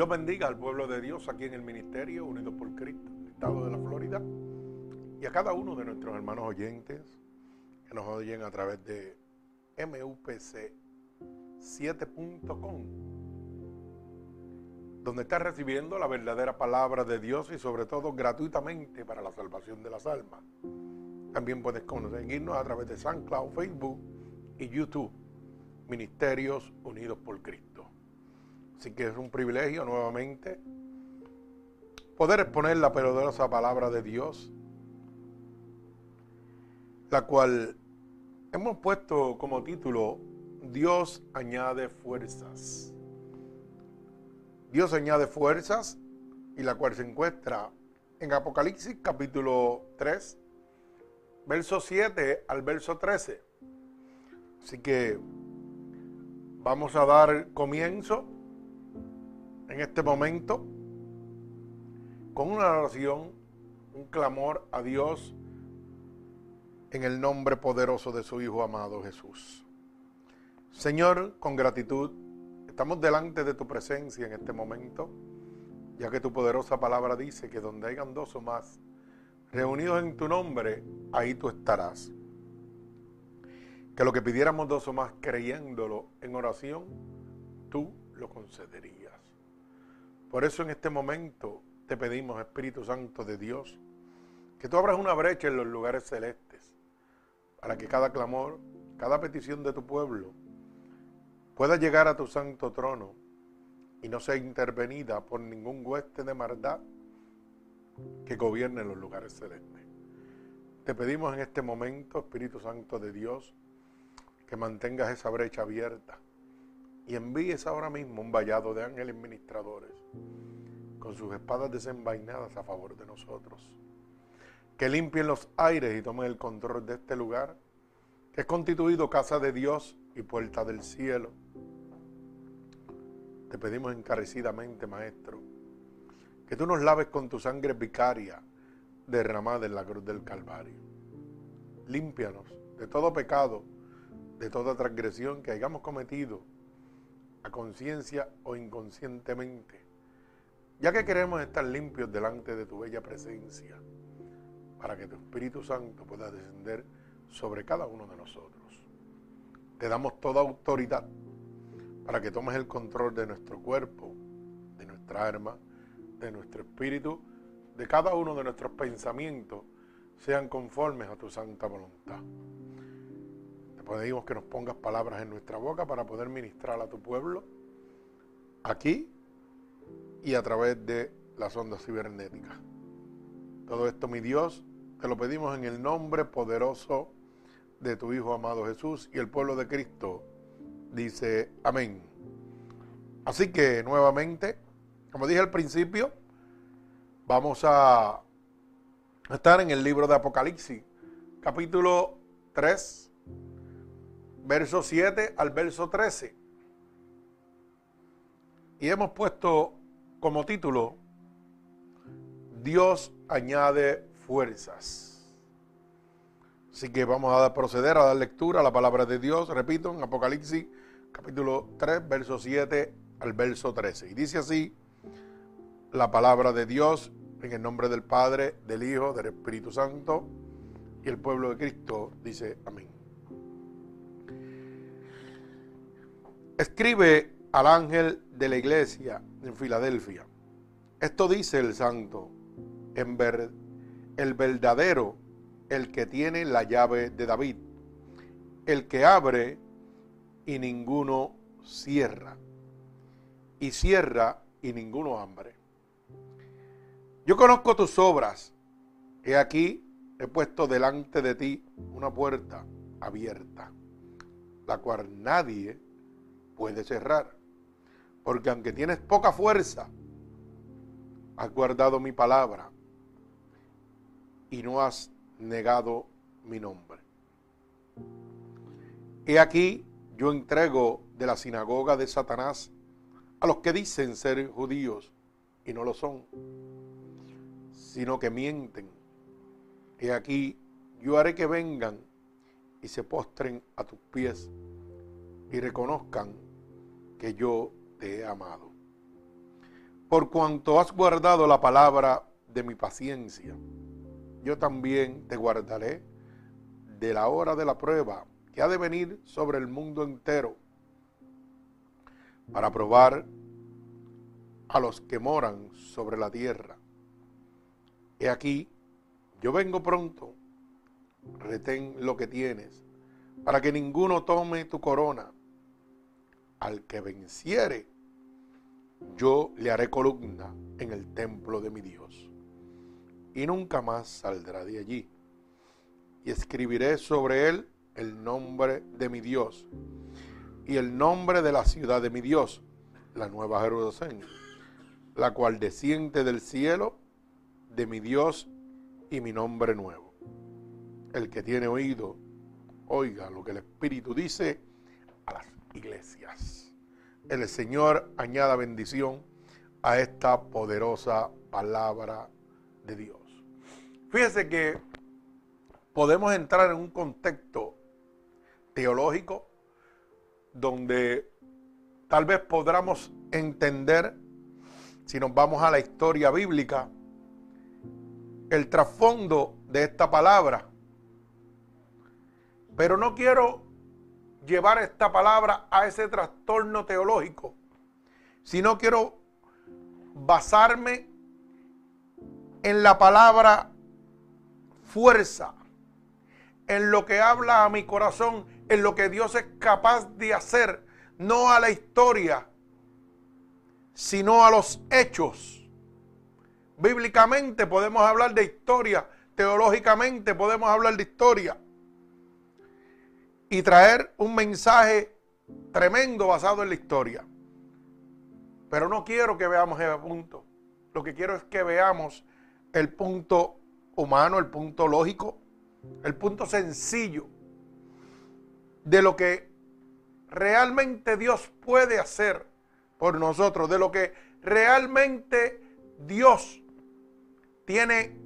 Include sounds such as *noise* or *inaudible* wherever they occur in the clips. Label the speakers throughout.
Speaker 1: Dios bendiga al pueblo de Dios aquí en el Ministerio Unidos por Cristo, Estado de la Florida, y a cada uno de nuestros hermanos oyentes que nos oyen a través de MUPC7.com, donde está recibiendo la verdadera palabra de Dios y sobre todo gratuitamente para la salvación de las almas. También puedes conseguirnos a través de SoundCloud, Facebook y YouTube, Ministerios Unidos por Cristo. Así que es un privilegio nuevamente poder exponer la poderosa palabra de Dios, la cual hemos puesto como título Dios añade fuerzas. Dios añade fuerzas y la cual se encuentra en Apocalipsis capítulo 3, verso 7 al verso 13. Así que vamos a dar comienzo en este momento con una oración, un clamor a Dios en el nombre poderoso de su Hijo amado Jesús. Señor, con gratitud, estamos delante de tu presencia en este momento, ya que tu poderosa palabra dice que donde hayan dos o más reunidos en tu nombre, ahí tú estarás. Que lo que pidiéramos dos o más creyéndolo en oración, tú lo concederías. Por eso en este momento te pedimos, Espíritu Santo de Dios, que tú abras una brecha en los lugares celestes, para que cada clamor, cada petición de tu pueblo pueda llegar a tu santo trono y no sea intervenida por ningún hueste de maldad que gobierne los lugares celestes. Te pedimos en este momento, Espíritu Santo de Dios, que mantengas esa brecha abierta y envíes ahora mismo un vallado de ángeles ministradores con sus espadas desenvainadas a favor de nosotros. Que limpien los aires y tomen el control de este lugar, que es constituido casa de Dios y puerta del cielo. Te pedimos encarecidamente, Maestro, que tú nos laves con tu sangre vicaria derramada en la cruz del Calvario. Límpianos de todo pecado, de toda transgresión que hayamos cometido a conciencia o inconscientemente, ya que queremos estar limpios delante de tu bella presencia, para que tu Espíritu Santo pueda descender sobre cada uno de nosotros. Te damos toda autoridad para que tomes el control de nuestro cuerpo, de nuestra alma, de nuestro espíritu, de cada uno de nuestros pensamientos, sean conformes a tu santa voluntad pedimos que nos pongas palabras en nuestra boca para poder ministrar a tu pueblo aquí y a través de las ondas cibernéticas. Todo esto, mi Dios, te lo pedimos en el nombre poderoso de tu Hijo amado Jesús y el pueblo de Cristo dice amén. Así que nuevamente, como dije al principio, vamos a estar en el libro de Apocalipsis, capítulo 3, verso 7 al verso 13. Y hemos puesto como título, Dios añade fuerzas. Así que vamos a proceder a dar lectura a la palabra de Dios, repito, en Apocalipsis capítulo 3, verso 7 al verso 13. Y dice así la palabra de Dios en el nombre del Padre, del Hijo, del Espíritu Santo y el pueblo de Cristo dice amén. Escribe al ángel de la iglesia en Filadelfia. Esto dice el santo, en ver, el verdadero, el que tiene la llave de David, el que abre y ninguno cierra, y cierra y ninguno abre. Yo conozco tus obras, he aquí, he puesto delante de ti una puerta abierta, la cual nadie puede cerrar. Porque aunque tienes poca fuerza, has guardado mi palabra y no has negado mi nombre. He aquí, yo entrego de la sinagoga de Satanás a los que dicen ser judíos y no lo son, sino que mienten. He aquí, yo haré que vengan y se postren a tus pies y reconozcan que yo te he amado. por cuanto has guardado la palabra de mi paciencia, yo también te guardaré de la hora de la prueba que ha de venir sobre el mundo entero para probar a los que moran sobre la tierra. He aquí, yo vengo pronto, retén lo que tienes, para que ninguno tome tu corona. Al que venciere, yo le haré columna en el templo de mi Dios, y nunca más saldrá de allí. Y escribiré sobre él el nombre de mi Dios y el nombre de la ciudad de mi Dios, la nueva Jerusalén, la cual desciende del cielo de mi Dios y mi nombre nuevo. El que tiene oído, oiga lo que el Espíritu dice a las iglesias. El Señor añada bendición a esta poderosa palabra de Dios. Fíjese que podemos entrar en un contexto teológico donde tal vez podamos entender, si nos vamos a la historia bíblica, el trasfondo de esta palabra. Pero no quiero llevar esta palabra a ese trastorno teológico, sino quiero basarme en la palabra fuerza, en lo que habla a mi corazón, en lo que Dios es capaz de hacer, no a la historia, sino a los hechos. Bíblicamente podemos hablar de historia, teológicamente podemos hablar de historia y traer un mensaje tremendo basado en la historia. Pero no quiero que veamos ese punto. Lo que quiero es que veamos el punto humano, el punto lógico, el punto sencillo de lo que realmente Dios puede hacer por nosotros, de lo que realmente Dios tiene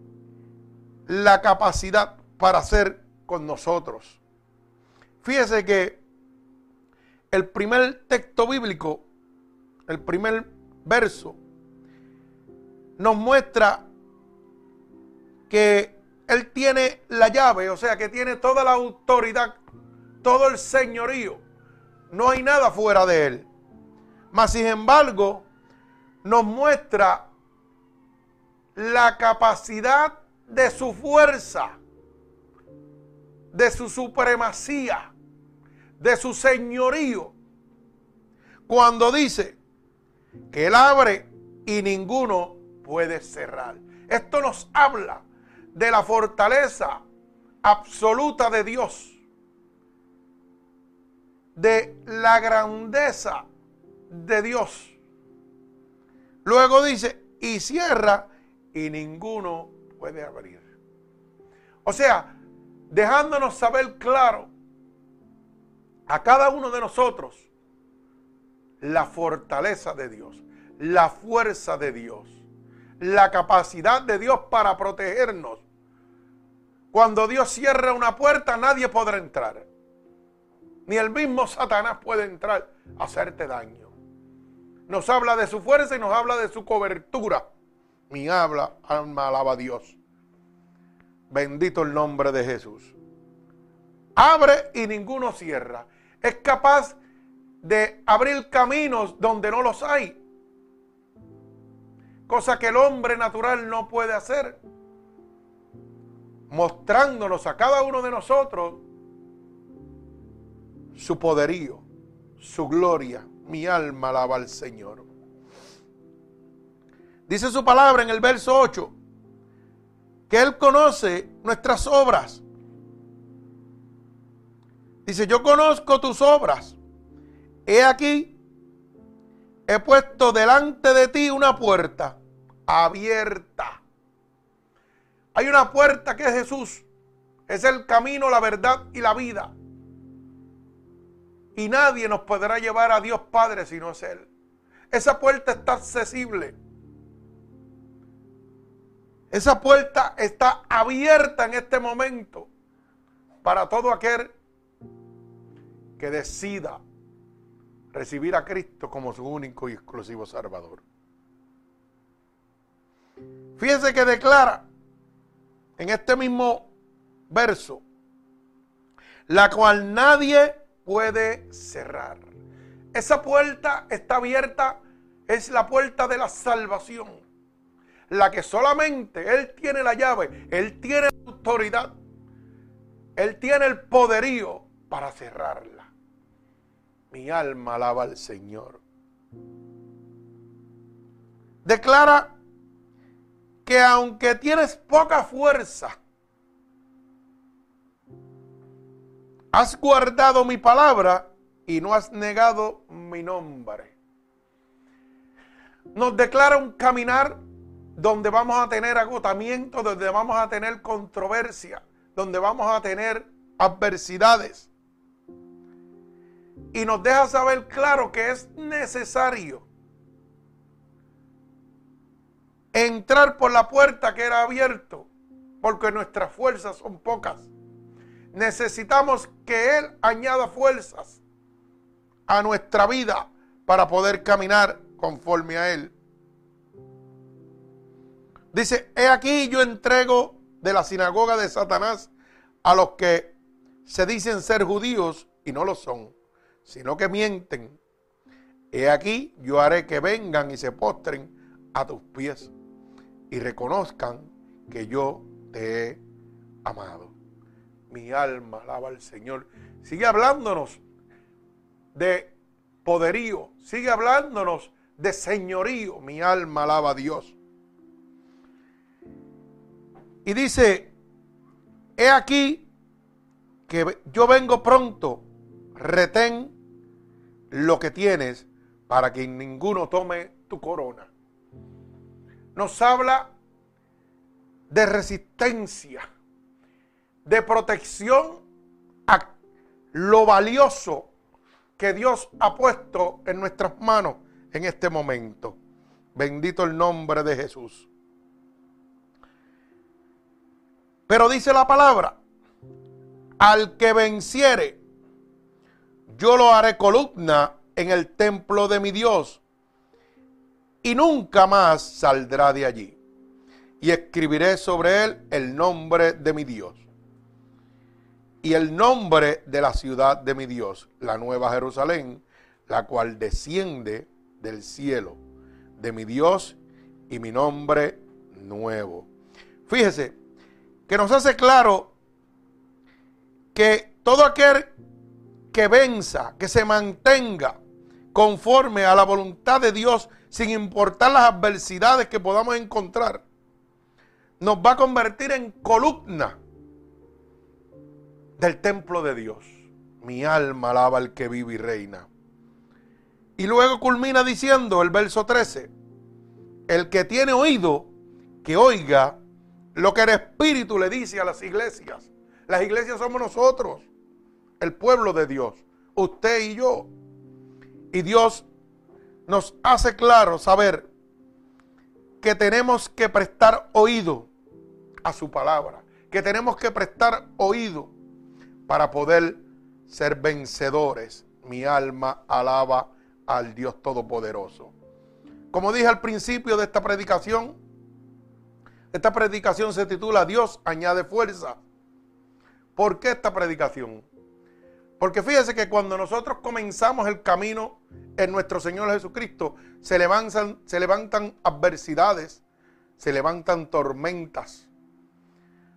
Speaker 1: la capacidad para hacer con nosotros. Fíjese que el primer texto bíblico, el primer verso, nos muestra que Él tiene la llave, o sea, que tiene toda la autoridad, todo el señorío. No hay nada fuera de Él. Mas, sin embargo, nos muestra la capacidad de su fuerza, de su supremacía, de su señorío. Cuando dice que Él abre y ninguno puede cerrar. Esto nos habla de la fortaleza absoluta de Dios, de la grandeza de Dios. Luego dice, y cierra y ninguno puede abrir. O sea, dejándonos saber claro a cada uno de nosotros la fortaleza de Dios, la fuerza de Dios, la capacidad de Dios para protegernos. Cuando Dios cierra una puerta, nadie podrá entrar. Ni el mismo Satanás puede entrar a hacerte daño. Nos habla de su fuerza y nos habla de su cobertura mi habla, alma alaba a Dios. Bendito el nombre de Jesús. Abre y ninguno cierra. Es capaz de abrir caminos donde no los hay. Cosa que el hombre natural no puede hacer. Mostrándonos a cada uno de nosotros su poderío, su gloria. Mi alma alaba al Señor. Dice su palabra en el verso 8, que Él conoce nuestras obras. Dice, yo conozco tus obras. He aquí, he puesto delante de ti una puerta abierta. Hay una puerta que es Jesús. Es el camino, la verdad y la vida. Y nadie nos podrá llevar a Dios Padre si no es Él. Esa puerta está accesible. Esa puerta está abierta en este momento para todo aquel decida recibir a Cristo como su único y exclusivo Salvador. Fíjense que declara en este mismo verso, la cual nadie puede cerrar. Esa puerta está abierta, es la puerta de la salvación. La que solamente Él tiene la llave, Él tiene la autoridad, Él tiene el poderío para cerrarla. Mi alma alaba al Señor. Declara que aunque tienes poca fuerza, has guardado mi palabra y no has negado mi nombre. Nos declara un caminar donde vamos a tener agotamiento, donde vamos a tener controversia, donde vamos a tener adversidades. Y nos deja saber claro que es necesario entrar por la puerta que era abierto, porque nuestras fuerzas son pocas. Necesitamos que Él añada fuerzas a nuestra vida para poder caminar conforme a Él. Dice, he aquí yo entrego de la sinagoga de Satanás a los que se dicen ser judíos y no lo son, sino que mienten. He aquí yo haré que vengan y se postren a tus pies y reconozcan que yo te he amado. Mi alma alaba al Señor. Sigue hablándonos de poderío, sigue hablándonos de señorío. Mi alma alaba a Dios. Y dice, he aquí que yo vengo pronto, retén lo que tienes para que ninguno tome tu corona nos habla de resistencia, de protección a lo valioso que Dios ha puesto en nuestras manos en este momento. Bendito el nombre de Jesús. Pero dice la palabra, al que venciere, yo lo haré columna en el templo de mi Dios y nunca más saldrá de allí. Y escribiré sobre él el nombre de mi Dios y el nombre de la ciudad de mi Dios, la nueva Jerusalén, la cual desciende del cielo de mi Dios y mi nombre nuevo. Fíjese que nos hace claro que todo aquel que venza, que se mantenga conforme a la voluntad de Dios, sin importar las adversidades que podamos encontrar, nos va a convertir en columna del templo de Dios. Mi alma alaba al que vive y reina. Y luego culmina diciendo el verso 13, el que tiene oído, que oiga lo que el Espíritu le dice a las iglesias. Las iglesias somos nosotros, el pueblo de Dios, usted y yo. Y Dios nos hace claro saber que tenemos que prestar oído a su palabra, que tenemos que prestar oído para poder ser vencedores. Mi alma alaba al Dios Todopoderoso. Como dije al principio de esta predicación, esta predicación se titula Dios añade fuerza. ¿Por qué esta predicación? Porque fíjese que cuando nosotros comenzamos el camino en nuestro Señor Jesucristo, se levantan, adversidades, se levantan tormentas.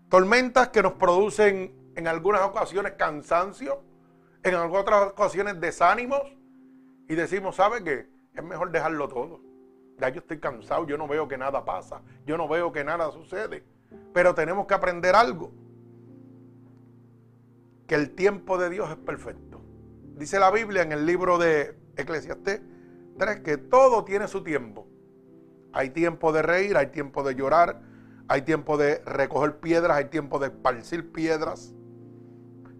Speaker 1: Tormentas que nos producen en algunas ocasiones cansancio, en otras ocasiones desánimos. Y decimos, ¿sabe qué? Es mejor dejarlo todo. Ya yo estoy cansado, yo no veo que nada pasa, yo no veo que nada sucede. Pero tenemos que aprender algo que el tiempo de Dios es perfecto. Dice la Biblia en el libro de Eclesiastés 3 que todo tiene su tiempo. Hay tiempo de reír, hay tiempo de llorar, hay tiempo de recoger piedras, hay tiempo de esparcir piedras.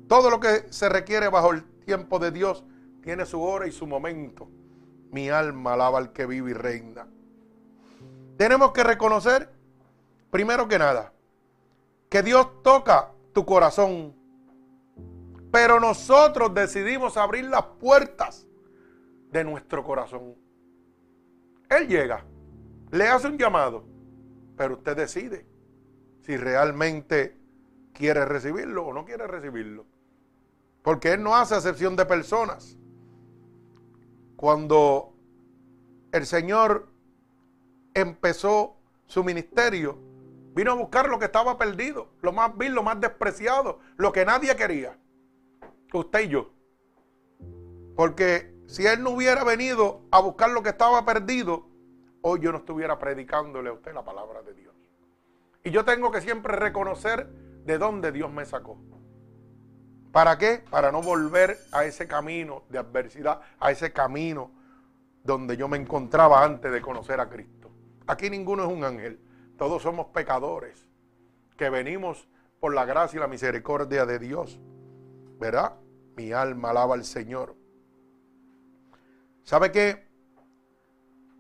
Speaker 1: Todo lo que se requiere bajo el tiempo de Dios tiene su hora y su momento. Mi alma alaba al que vive y reina. Tenemos que reconocer, primero que nada, que Dios toca tu corazón pero nosotros decidimos abrir las puertas de nuestro corazón. Él llega, le hace un llamado Pero usted decide si realmente quiere recibirlo o no quiere recibirlo. Porque Él no hace acepción de personas. Cuando el Señor empezó su ministerio, vino a buscar lo que estaba perdido, lo más vil, lo más despreciado, lo que nadie quería. Usted y yo. Porque si Él no hubiera venido a buscar lo que estaba perdido, hoy yo no estuviera predicándole a usted la palabra de Dios. Y yo tengo que siempre reconocer de dónde Dios me sacó. ¿Para qué? Para no volver a ese camino de adversidad, a ese camino donde yo me encontraba antes de conocer a Cristo. Aquí ninguno es un ángel, todos somos pecadores que venimos por la gracia y la misericordia de Dios. ¿Verdad? Mi alma alaba al Señor. ¿Sabe qué?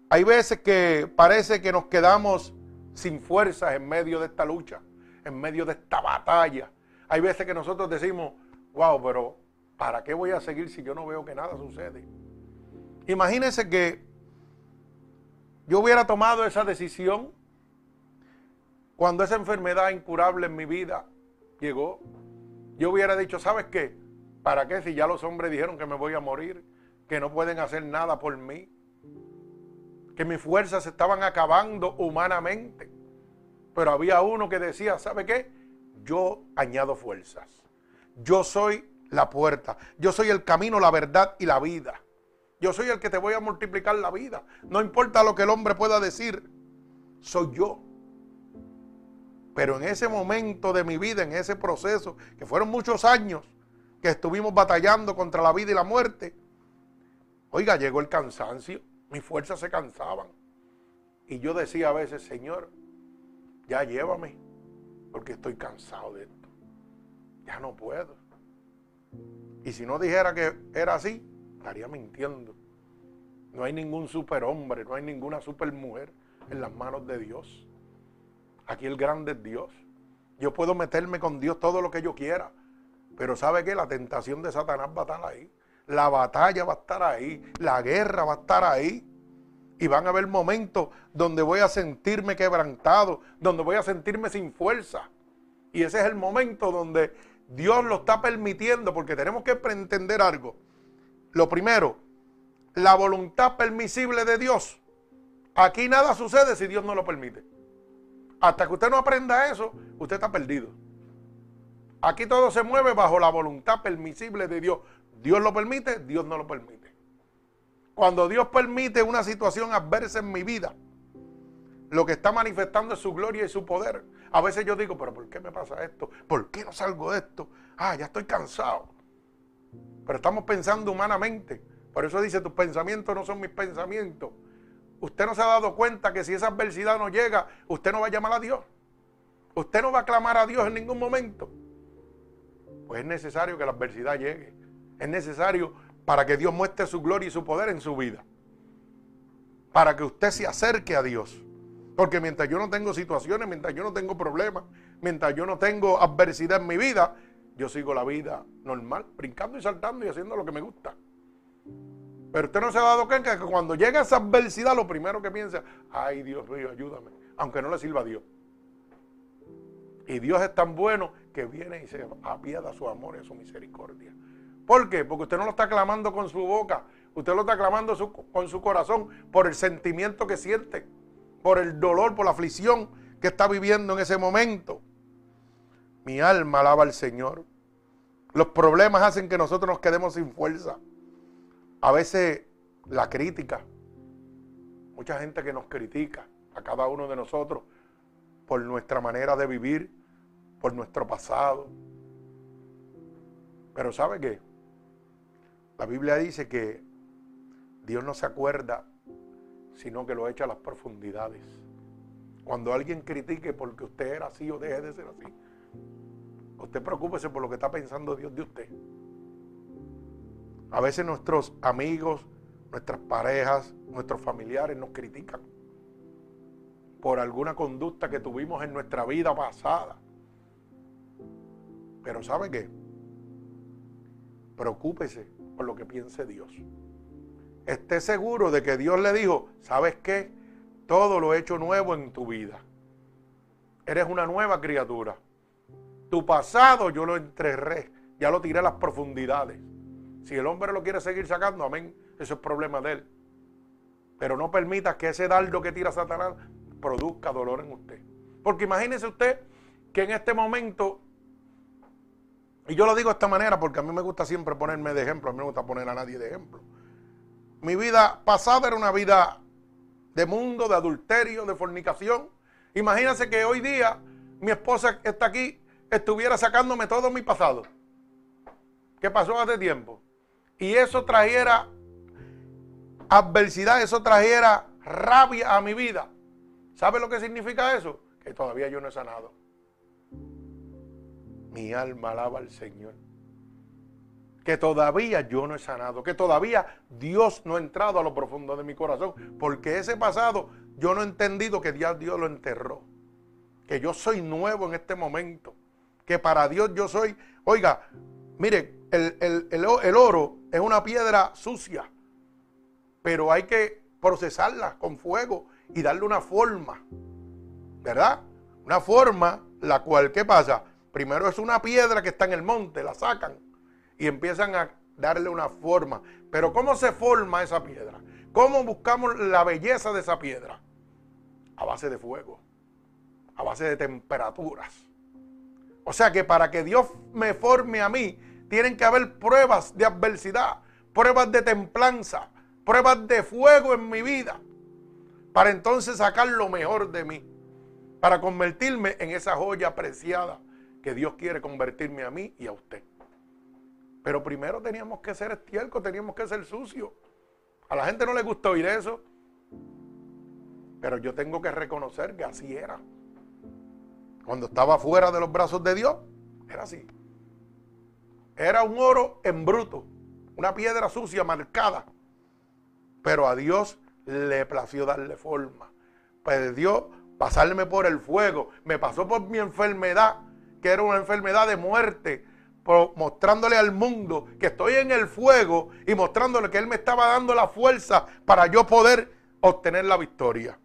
Speaker 1: Hay veces que parece que nos quedamos sin fuerzas en medio de esta lucha, en medio de esta batalla. Hay veces que nosotros decimos, wow, pero ¿para qué voy a seguir si yo no veo que nada sucede? Imagínense que yo hubiera tomado esa decisión cuando esa enfermedad incurable en mi vida llegó. Yo hubiera dicho, ¿sabes qué? ¿Para qué si ya los hombres dijeron que me voy a morir? Que no pueden hacer nada por mí. Que mis fuerzas se estaban acabando humanamente. Pero había uno que decía, ¿sabe qué? Yo añado fuerzas. Yo soy la puerta. Yo soy el camino, la verdad y la vida. Yo soy el que te voy a multiplicar la vida. No importa lo que el hombre pueda decir, soy yo. Pero en ese momento de mi vida, en ese proceso, que fueron muchos años que estuvimos batallando contra la vida y la muerte, oiga, llegó el cansancio, mis fuerzas se cansaban. Y yo decía a veces, Señor, ya llévame, porque estoy cansado de esto. Ya no puedo. Y si no dijera que era así, estaría mintiendo. No hay ningún superhombre, no hay ninguna supermujer en las manos de Dios. Aquí el grande es Dios. Yo puedo meterme con Dios todo lo que yo quiera, pero ¿sabe qué? La tentación de Satanás va a estar ahí. La batalla va a estar ahí. La guerra va a estar ahí. Y van a haber momentos donde voy a sentirme quebrantado, donde voy a sentirme sin fuerza. Y ese es el momento donde Dios lo está permitiendo, porque tenemos que entender algo. Lo primero, la voluntad permisible de Dios. Aquí nada sucede si Dios no lo permite. Hasta que usted no aprenda eso, usted está perdido. Aquí todo se mueve bajo la voluntad permisible de Dios. Dios lo permite, Dios no lo permite. Cuando Dios permite una situación adversa en mi vida, lo que está manifestando es su gloria y su poder. A veces yo digo, pero ¿por qué me pasa esto? ¿Por qué no salgo de esto? Ah, ya estoy cansado. Pero estamos pensando humanamente. Por eso dice, tus pensamientos no son mis pensamientos. Usted no se ha dado cuenta que si esa adversidad no llega, usted no va a llamar a Dios. Usted no va a clamar a Dios en ningún momento. Pues es necesario que la adversidad llegue. Es necesario para que Dios muestre su gloria y su poder en su vida. Para que usted se acerque a Dios. Porque mientras yo no tengo situaciones, mientras yo no tengo problemas, mientras yo no tengo adversidad en mi vida, yo sigo la vida normal, brincando y saltando y haciendo lo que me gusta. Pero usted no se ha dado cuenta que cuando llega esa adversidad, lo primero que piensa, ay Dios mío, ayúdame, aunque no le sirva a Dios. Y Dios es tan bueno que viene y se apiada su amor y su misericordia. ¿Por qué? Porque usted no lo está clamando con su boca, usted lo está clamando con su corazón por el sentimiento que siente, por el dolor, por la aflicción que está viviendo en ese momento. Mi alma alaba al Señor. Los problemas hacen que nosotros nos quedemos sin fuerza. A veces la crítica, mucha gente que nos critica a cada uno de nosotros por nuestra manera de vivir, por nuestro pasado. Pero ¿sabe qué? La Biblia dice que Dios no se acuerda, sino que lo echa a las profundidades. Cuando alguien critique porque usted era así o deje de ser así, Usted preocúpese por lo que está pensando Dios de usted. A veces nuestros amigos, nuestras parejas, nuestros familiares nos critican por alguna conducta que tuvimos en nuestra vida pasada. Pero ¿sabe qué? Preocúpese por lo que piense Dios. Esté seguro de que Dios le dijo, ¿sabes qué? Todo lo he hecho nuevo en tu vida. Eres una nueva criatura. Tu pasado yo lo enterré, ya lo tiré a las profundidades. Si el hombre lo quiere seguir sacando, amén, eso es problema de él. Pero no permita que ese dardo que tira Satanás produzca dolor en usted. Porque imagínese usted que en este momento, y yo lo digo de esta manera porque a mí me gusta siempre ponerme de ejemplo, a mí no me gusta poner a nadie de ejemplo. Mi vida pasada era una vida de mundo, de adulterio, de fornicación. Imagínese que hoy día mi esposa está aquí estuviera sacándome todo mi pasado. ¿Qué pasó hace tiempo? Y eso trajera adversidad, eso trajera rabia a mi vida. ¿Sabe lo que significa eso? Que todavía yo no he sanado. Mi alma alaba al Señor. Que todavía yo no he sanado, que todavía Dios no ha entrado a lo profundo de mi corazón, porque ese pasado yo no he entendido que Dios, lo enterró, que yo soy nuevo en este momento, que para Dios yo soy, oiga, mire, el, el oro es una piedra sucia, pero hay que procesarla con fuego y darle una forma, ¿verdad? Una forma la cual, ¿qué pasa? Primero es una piedra que está en el monte, la sacan y empiezan a darle una forma. Pero ¿cómo se forma esa piedra? ¿Cómo buscamos la belleza de esa piedra? A base de fuego, a base de temperaturas. O sea que para que Dios me forme a mí, tienen que haber pruebas de adversidad, pruebas de templanza, pruebas de fuego en mi vida, para entonces sacar lo mejor de mí, para convertirme en esa joya preciada que Dios quiere convertirme a mí y a usted. Pero primero teníamos que ser estiércol, teníamos que ser sucio. A la gente no le gusta oír eso. Pero yo tengo que reconocer que así era. Cuando estaba fuera de los brazos de Dios, era así. Era un oro en bruto, una piedra sucia marcada pero a Dios le plació darle forma. Dios pasarme por el fuego. Me pasó por mi enfermedad, que era una enfermedad de muerte, mostrándole al mundo que estoy en el fuego y mostrándole que Él me estaba dando la fuerza para yo poder obtener la victoria.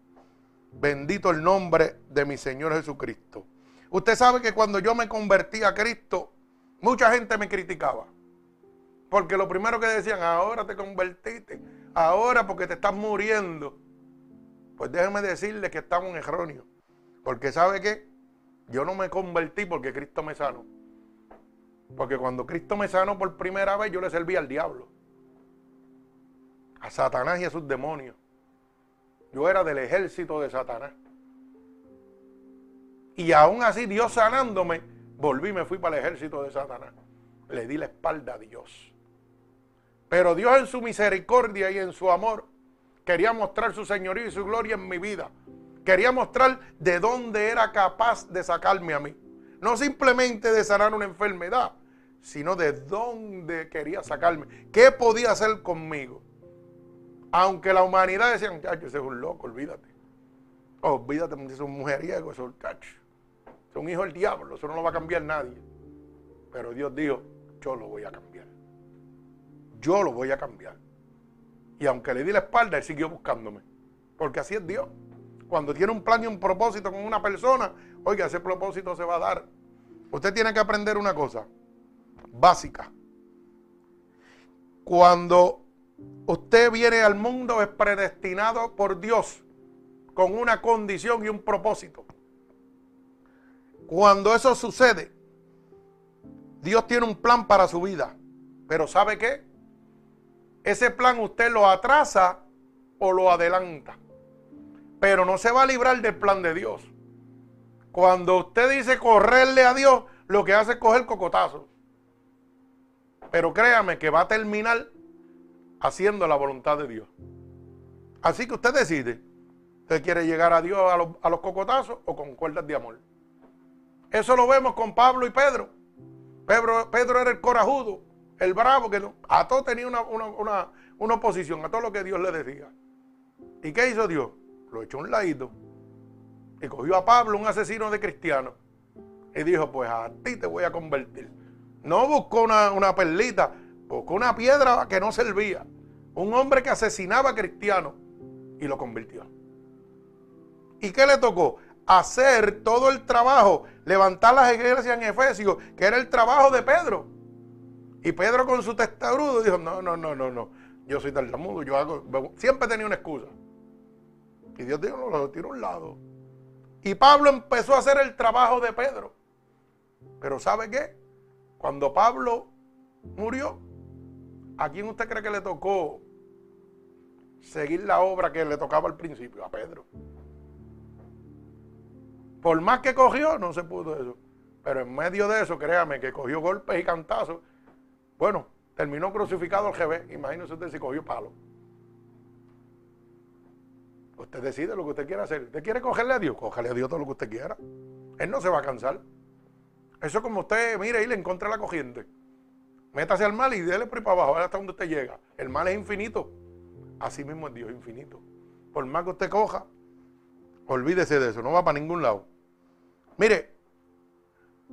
Speaker 1: Bendito el nombre de mi Señor Jesucristo. Usted sabe que cuando yo me convertí a Cristo, mucha gente me criticaba. Porque lo primero que decían, ahora te convertiste ahora porque te estás muriendo. Pues déjeme decirle que estamos en erróneo. Porque sabe que yo no me convertí porque Cristo me sanó. Porque cuando Cristo me sanó por primera vez, yo le serví al diablo. A Satanás y a sus demonios. Yo era del ejército de Satanás. Y aún así, Dios sanándome, volví me fui para el ejército de Satanás. Le di la espalda a Dios. Pero Dios en su misericordia y en su amor quería mostrar su señorío y su gloria en mi vida. Quería mostrar de dónde era capaz de sacarme a mí. No simplemente de sanar una enfermedad, sino de dónde quería sacarme. ¿Qué podía hacer conmigo? Aunque la humanidad decía, muchacho, ese es un loco, olvídate. olvídate, es un mujeriego, es un Es un hijo del diablo, eso no lo va a cambiar nadie. Pero Dios dijo, yo lo voy a cambiar yo lo voy a cambiar. Y aunque le di la espalda, él siguió buscándome. Porque así es Dios. Cuando tiene un plan y un propósito con una persona, oiga, ese propósito se va a dar. Usted tiene que aprender una cosa básica. Cuando usted viene al mundo es predestinado por Dios con una condición y un propósito. Cuando eso sucede, Dios tiene un plan para su vida. Pero ¿sabe qué? ese plan usted lo atrasa o lo adelanta. Pero no se va a librar del plan de Dios. Cuando usted dice correrle a Dios, lo que hace es coger cocotazo. Pero créame que va a terminar haciendo la voluntad de Dios. Así que usted decide. ¿Usted quiere llegar a Dios a los, a los cocotazos o con cuerdas de amor? Eso lo vemos con Pablo y Pedro. Pedro, era el corajudo el bravo, que a todo tenía una, oposición, a todo lo que Dios le decía. ¿Y qué hizo Dios? Lo echó a un ladito. Y cogió a Pablo, un asesino de cristianos. Y dijo, pues a ti te voy a convertir. No buscó una, una perlita, buscó una piedra que no servía. Un hombre que asesinaba a cristianos y lo convirtió. ¿Y qué le tocó? Hacer todo el trabajo, levantar las iglesias en Efesios, que era el trabajo de Pedro. Y Pedro con su testarudo dijo, no, no, no, no, no, yo soy tartamudo, yo hago, siempre tenía una excusa. Y Dios dijo, no, lo tiro a un lado. Y Pablo empezó a hacer el trabajo de Pedro. Pero ¿sabe qué? Cuando Pablo murió, ¿a quién usted cree que le tocó seguir la obra que le tocaba al principio? A Pedro. Por más que cogió, no se pudo eso. Pero en medio de eso, créame que cogió golpes y cantazos. Bueno, terminó crucificado el GB. Imagínese usted si cogió palo. Usted decide lo que usted quiera hacer. ¿Usted quiere cogerle a Dios? Cójale a Dios todo lo que usted quiera. Él no se va a cansar. Eso es como usted, mire, y le encuentra la cogiente. Métase al mal y déle por ahí para abajo, hasta donde usted llega. El mal es infinito. Así mismo es Dios, infinito. Por más que usted coja, olvídese de eso, no va para ningún lado. Mire,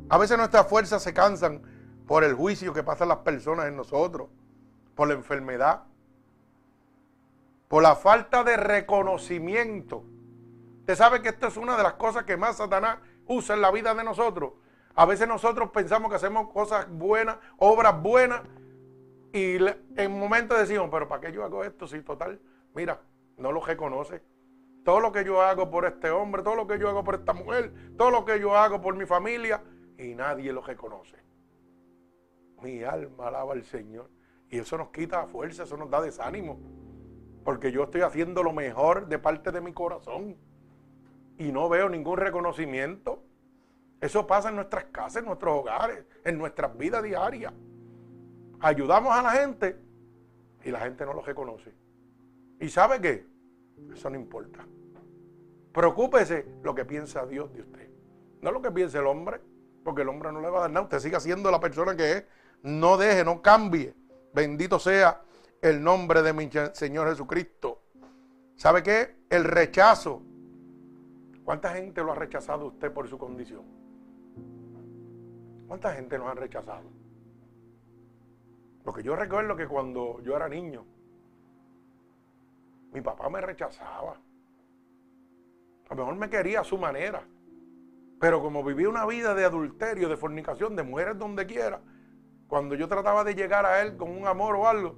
Speaker 1: a veces nuestras fuerzas se cansan por el juicio que pasan las personas en nosotros, por la enfermedad, por la falta de reconocimiento. Usted sabe que esto es una de las cosas que más Satanás usa en la vida de nosotros. A veces nosotros pensamos que hacemos cosas buenas, obras buenas, y en momentos decimos, pero ¿para qué yo hago esto? Si total, mira, no lo reconoce. Todo lo que yo hago por este hombre, todo lo que yo hago por esta mujer, todo lo que yo hago por mi familia, y nadie lo reconoce. Mi alma alaba al Señor. Y eso nos quita fuerza, eso nos da desánimo. Porque yo estoy haciendo lo mejor de parte de mi corazón. Y no veo ningún reconocimiento. Eso pasa en nuestras casas, en nuestros hogares, en nuestras vidas diarias. Ayudamos a la gente y la gente no lo reconoce. ¿Y sabe qué? Eso no importa. Preocúpese lo que piensa Dios de usted. No lo que piense el hombre, porque el hombre no le va a dar nada. Usted siga siendo la persona que es. No deje, no cambie. Bendito sea el nombre de mi Señor Jesucristo. ¿Sabe qué? El rechazo. ¿Cuánta gente lo ha rechazado usted por su condición? ¿Cuánta gente nos ha rechazado? Porque yo recuerdo que cuando yo era niño, mi papá me rechazaba. A lo mejor me quería a su manera. Pero como vivía una vida de adulterio, de fornicación, de mujeres donde quiera, cuando yo trataba de llegar a él con un amor o algo,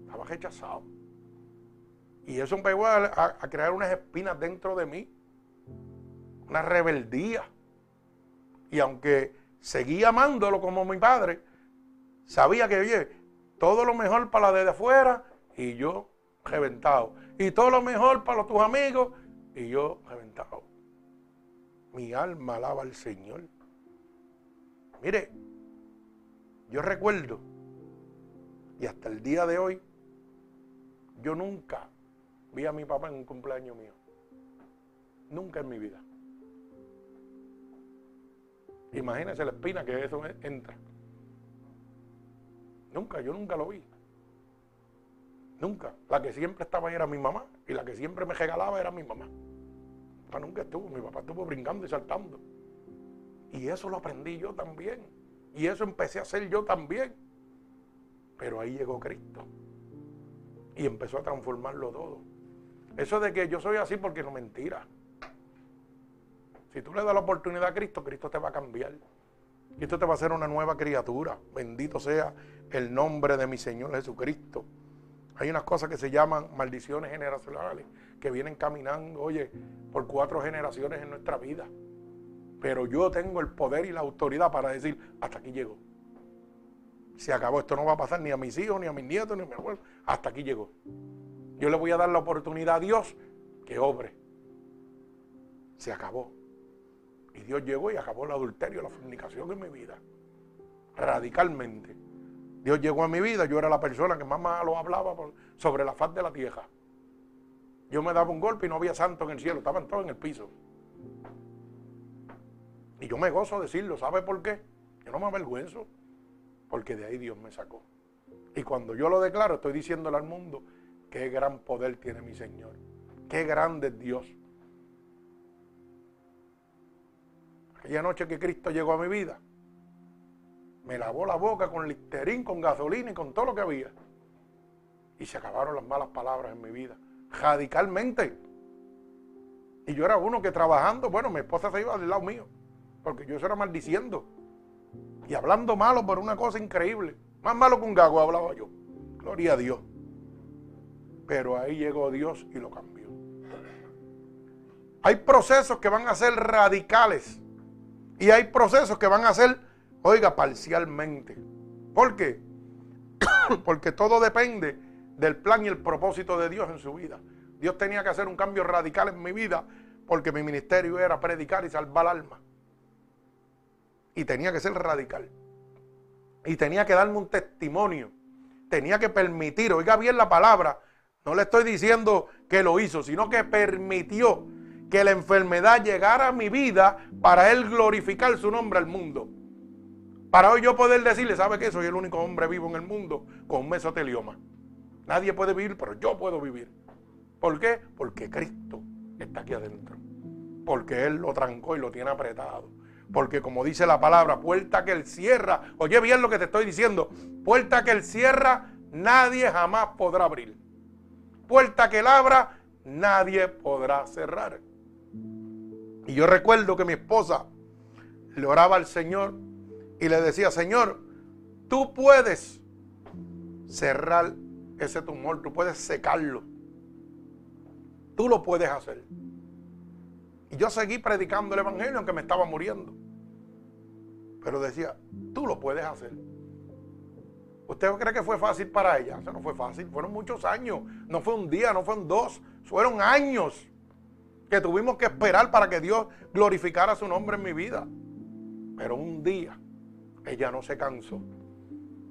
Speaker 1: estaba rechazado. Y eso empezó a, a, crear unas espinas dentro de mí, una rebeldía. Y aunque seguía amándolo como mi padre, sabía que, oye, todo lo mejor para la de afuera y yo reventado. Y todo lo mejor para tus amigos y yo reventado. Mi alma alaba al Señor. Mire, yo recuerdo, y hasta el día de hoy, yo nunca vi a mi papá en un cumpleaños mío. Nunca en mi vida. Imagínense la espina que eso entra. Nunca, yo nunca lo vi. Nunca. La que siempre estaba ahí era mi mamá. Y la que siempre me regalaba era mi mamá. papá nunca estuvo. Mi papá estuvo brincando y saltando. Y eso lo aprendí yo también. Y eso empecé a hacer yo también. Pero ahí llegó Cristo y empezó a transformarlo todo. Eso de que yo soy así porque no mentira. Si tú le das la oportunidad a Cristo, Cristo te va a cambiar. Cristo te va a hacer una nueva criatura. Bendito sea el nombre de mi Señor Jesucristo. Hay unas cosas que se llaman maldiciones generacionales que vienen caminando, oye, por cuatro generaciones en nuestra vida. Pero yo tengo el poder y la autoridad para decir, hasta aquí llegó. Se acabó, esto no va a pasar ni a mis hijos, ni a mis nietos, ni a mi abuelo. Hasta aquí llegó. Yo le voy a dar la oportunidad a Dios que obre. Se acabó. Y Dios llegó y acabó el adulterio, la fornicación en mi vida. Radicalmente. Dios llegó a mi vida, yo era la persona que más malo hablaba sobre la faz de la tierra. Yo me daba un golpe y no había santo en el cielo, estaban todos en el piso. Y yo me gozo decirlo, ¿sabe por qué? Yo no me avergüenzo porque de ahí Dios me sacó. Y cuando yo lo declaro, estoy diciéndole al mundo, qué gran poder tiene mi Señor, qué grande es Dios. Aquella noche que Cristo llegó a mi vida, me lavó la boca con listerín, con gasolina y con todo lo que había. Y se acabaron las malas palabras en mi vida, radicalmente. Y yo era uno que trabajando, bueno, mi esposa se iba del lado mío, porque yo se era maldiciendo y hablando malo por una cosa increíble. Más malo que un gago hablaba yo. Gloria a Dios. Pero ahí llegó Dios y lo cambió. Hay procesos que van a ser radicales y hay procesos que van a ser, oiga, parcialmente. ¿Por qué? *coughs* Porque todo depende del plan y el propósito de Dios en su vida. Dios tenía que hacer un cambio radical en mi vida porque mi ministerio era predicar y salvar alma. Y tenía que ser radical. Y tenía que darme un testimonio. Tenía que permitir, oiga bien la palabra, no le estoy diciendo que lo hizo, sino que permitió que la enfermedad llegara a mi vida para él glorificar su nombre al mundo. Para hoy yo poder decirle, ¿sabe que soy el único hombre vivo en el mundo con mesotelioma? Nadie puede vivir, pero yo puedo vivir. ¿Por qué? Porque Cristo está aquí adentro. Porque Él lo trancó y lo tiene apretado. Porque como dice la palabra, puerta que Él cierra, oye bien lo que te estoy diciendo, puerta que Él cierra, nadie jamás podrá abrir. Puerta que Él abra, nadie podrá cerrar. Y yo recuerdo que mi esposa le oraba al Señor y le decía, Señor, tú puedes cerrar ese tumor, tú puedes secarlo. Tú lo puedes hacer. Y yo seguí predicando el Evangelio aunque me estaba muriendo. Pero decía, tú lo puedes hacer. ¿Usted cree que fue fácil para ella? Eso no fue fácil, fueron muchos años. No fue un día, no fueron dos, fueron años que tuvimos que esperar para que Dios glorificara su nombre en mi vida. Pero un día ella no se cansó.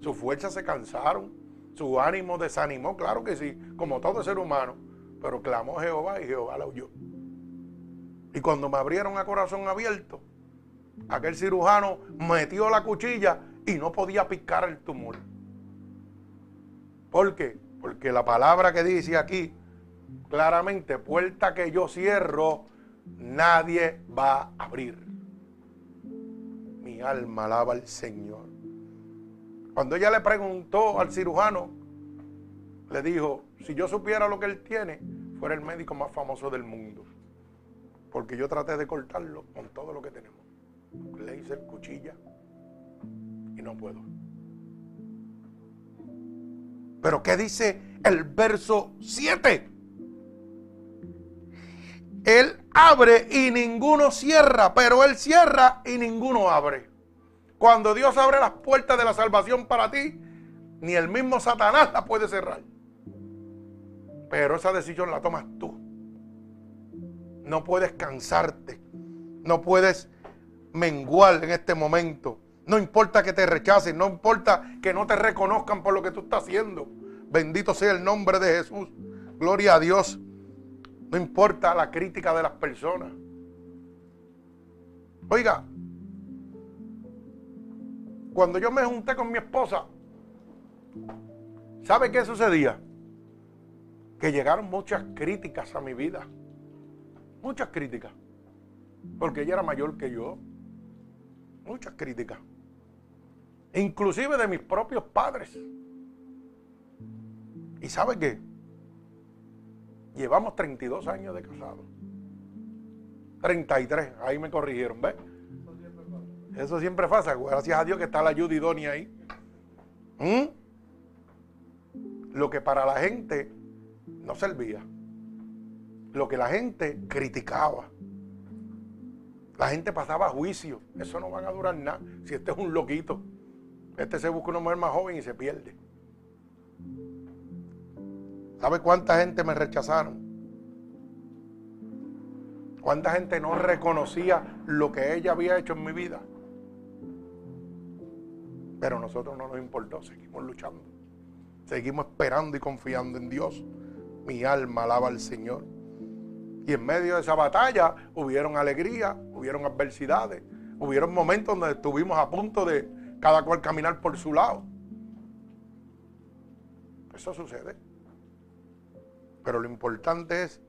Speaker 1: Sus fuerzas se cansaron, su ánimo desanimó, claro que sí, como todo ser humano. Pero clamó Jehová y Jehová la oyó. Y cuando me abrieron a corazón abierto, aquel cirujano metió la cuchilla y no podía picar el tumor. ¿Por qué? Porque la palabra que dice aquí, claramente, puerta que yo cierro, nadie va a abrir. Alma alaba al Señor. Cuando ella le preguntó al cirujano, le dijo, si yo supiera lo que él tiene, fuera el médico más famoso del mundo. Porque yo traté de cortarlo con todo lo que tenemos. Le hice cuchilla y no puedo. Pero ¿qué dice el verso 7? Él abre y ninguno cierra, pero Él cierra y ninguno abre. Cuando Dios abre las puertas de la salvación para ti, ni el mismo Satanás la puede cerrar. Pero esa decisión la tomas tú. No puedes cansarte. No puedes menguar en este momento. No importa que te rechacen, no importa que no te reconozcan por lo que tú estás haciendo. Bendito sea el nombre de Jesús. Gloria a Dios. No importa la crítica de las personas. Oiga, cuando yo me junté con mi esposa, ¿sabe qué sucedía? Que llegaron muchas críticas a mi vida. Muchas críticas. Porque ella era mayor que yo. Muchas críticas. Inclusive de mis propios padres. ¿Y sabe qué? Llevamos 32 años de casado. 33, ahí me corrigieron, ¿ves? Eso siempre pasa, gracias a Dios que está la Judy Doni ahí. ¿Mm? Lo que para la gente no servía lo que la gente criticaba. La gente pasaba a juicio. Eso no van a durar nada. Si este es un loquito, este se busca una mujer más joven y se pierde. ¿Sabe cuánta gente me rechazaron? ¿Cuánta gente no reconocía lo que ella había hecho en mi vida? Pero nosotros no nos importó, seguimos luchando. Seguimos esperando y confiando en Dios. Mi alma alaba al Señor. Y en medio de esa batalla hubieron alegría, hubieron adversidades, hubieron momentos donde estuvimos a punto de cada cual caminar por su lado. Eso sucede. Pero lo importante es,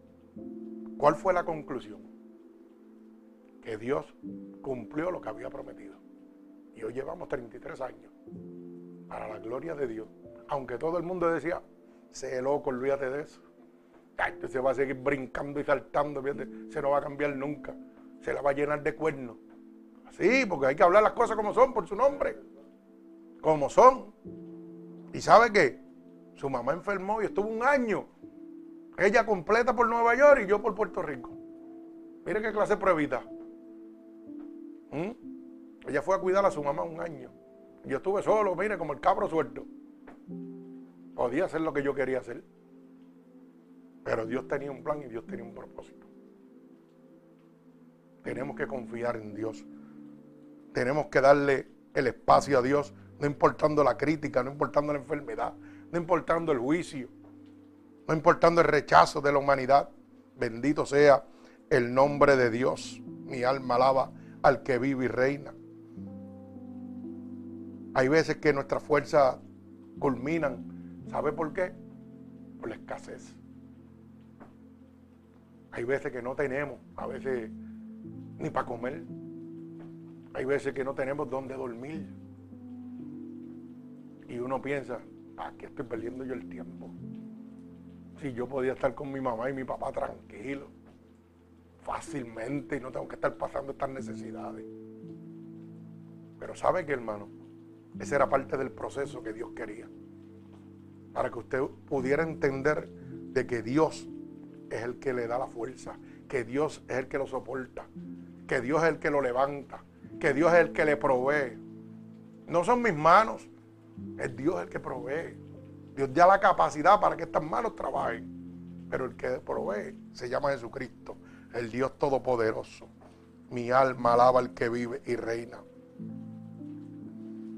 Speaker 1: ¿cuál fue la conclusión? Que Dios cumplió lo que había prometido. Y hoy llevamos 33 años. Para la gloria de Dios. Aunque todo el mundo decía, sé loco, olvídate de eso. se va a seguir brincando y saltando, se no va a cambiar nunca. Se la va a llenar de cuernos. Así, porque hay que hablar las cosas como son, por su nombre. Como son. ¿Y sabe qué? Su mamá enfermó y estuvo un año. Ella completa por Nueva York y yo por Puerto Rico. Mire qué clase de pruebita. ¿Mm? Ella fue a cuidar a su mamá un año. Yo estuve solo, mire, como el cabro suelto. Podía hacer lo que yo quería hacer. Pero Dios tenía un plan y Dios tenía un propósito. Tenemos que confiar en Dios. Tenemos que darle el espacio a Dios, no importando la crítica, no importando la enfermedad, no importando el juicio, no importando el rechazo de la humanidad. Bendito sea el nombre de Dios. Mi alma alaba al que vive y reina. Hay veces que nuestras fuerzas culminan. ¿Sabe por qué? Por la escasez. Hay veces que no tenemos, a veces ni para comer. Hay veces que no tenemos dónde dormir. Y uno piensa, ¿para qué estoy perdiendo yo el tiempo? Si yo podía estar con mi mamá y mi papá tranquilo, fácilmente, y no tengo que estar pasando estas necesidades. Pero ¿sabe qué, hermano? Esa era parte del proceso que Dios quería. Para que usted pudiera entender de que Dios es el que le da la fuerza, que Dios es el que lo soporta, que Dios es el que lo levanta, que Dios es el que le provee. No son mis manos, es Dios el que provee. Dios da la capacidad para que estas manos trabajen, pero el que provee se llama Jesucristo, el Dios Todopoderoso. Mi alma alaba al que vive y reina.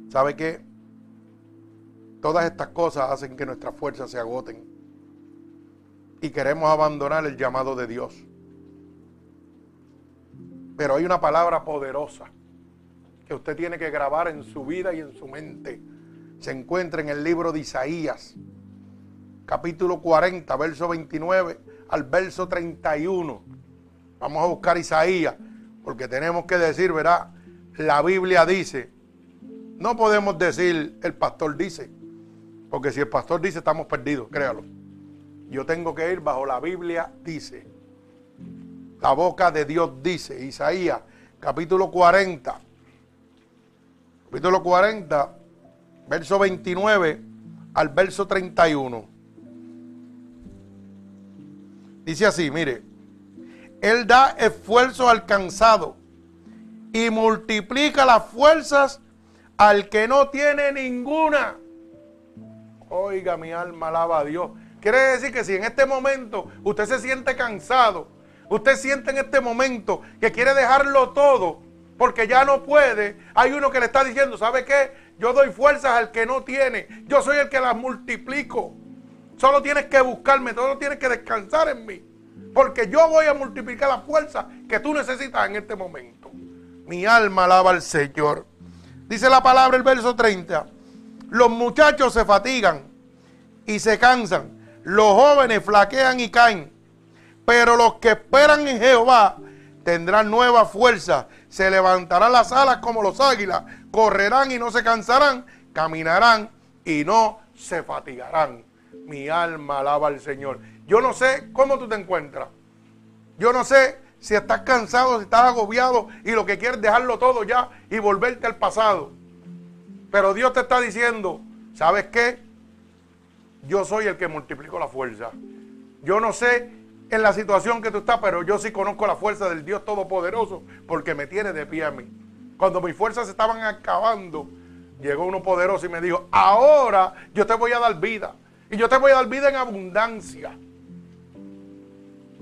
Speaker 1: ¿Sabe qué? Todas estas cosas hacen que nuestras fuerzas se agoten y queremos abandonar el llamado de Dios. Pero hay una palabra poderosa que usted tiene que grabar en su vida y en su mente. Se encuentra en el libro de Isaías, capítulo 40, verso 29 al verso 31. Vamos a buscar Isaías, porque tenemos que decir, ¿verdad? La Biblia dice, no podemos decir el pastor dice, porque si el pastor dice estamos perdidos, créalo. Yo tengo que ir bajo la Biblia dice. La boca de Dios dice, Isaías capítulo 40, capítulo 40, verso 29 al verso 31. Dice así, mire, Él da esfuerzo alcanzado y multiplica las fuerzas al que no tiene ninguna. Oiga, mi alma alaba a Dios. Quiere decir que si en este momento usted se siente cansado, usted siente en este momento que quiere dejarlo todo porque ya no puede, hay uno que le está diciendo, ¿sabe qué? Yo doy fuerzas al que no tiene, yo soy el que las multiplico. Solo tienes que buscarme, solo tienes que descansar en mí. Porque yo voy a multiplicar las fuerzas que tú necesitas en este momento. Mi alma alaba al Señor. Dice la palabra el verso 30. Los muchachos se fatigan y se cansan. Los jóvenes flaquean y caen. Pero los que esperan en Jehová tendrán nueva fuerza. Se levantarán las alas como los águilas. Correrán y no se cansarán. Caminarán y no se fatigarán. Mi alma alaba al Señor. Yo no sé cómo tú te encuentras. Yo no sé si estás cansado, si estás agobiado y lo que quieres dejarlo todo ya y volverte al pasado. Pero Dios te está diciendo, ¿sabes qué? Yo soy el que multiplico la fuerza. Yo no sé en la situación que tú estás, pero yo sí conozco la fuerza del Dios Todopoderoso porque me tiene de pie a mí. Cuando mis fuerzas se estaban acabando, llegó uno poderoso y me dijo, ahora yo te voy a dar vida. Y yo te voy a dar vida en abundancia.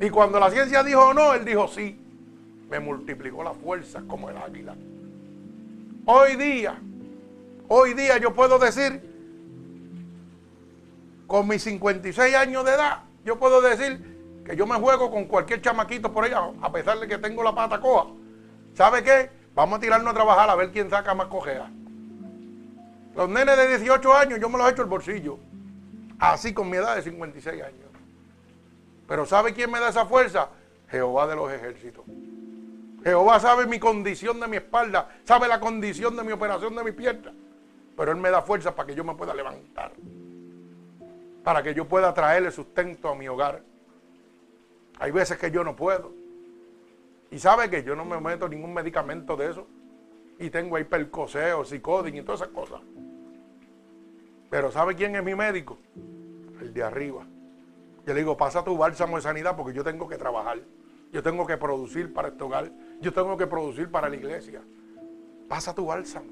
Speaker 1: Y cuando la ciencia dijo no, él dijo sí. Me multiplicó la fuerza como el águila. Hoy día, hoy día yo puedo decir, con mis 56 años de edad, yo puedo decir que yo me juego con cualquier chamaquito por allá, a pesar de que tengo la pata coja. ¿Sabe qué? Vamos a tirarnos a trabajar a ver quién saca más cojea. Los nenes de 18 años yo me los he hecho el bolsillo. Así con mi edad de 56 años. Pero ¿sabe quién me da esa fuerza? Jehová de los ejércitos. Jehová sabe mi condición de mi espalda, sabe la condición de mi operación de mi pierna. Pero Él me da fuerza para que yo me pueda levantar. Para que yo pueda traerle sustento a mi hogar. Hay veces que yo no puedo. Y sabe que yo no me meto ningún medicamento de eso. Y tengo hipercoseo, psicoding y todas esas cosas. Pero ¿sabe quién es mi médico? El de arriba. Yo le digo, pasa tu bálsamo de sanidad porque yo tengo que trabajar. Yo tengo que producir para este hogar. Yo tengo que producir para la iglesia. Pasa tu bálsamo.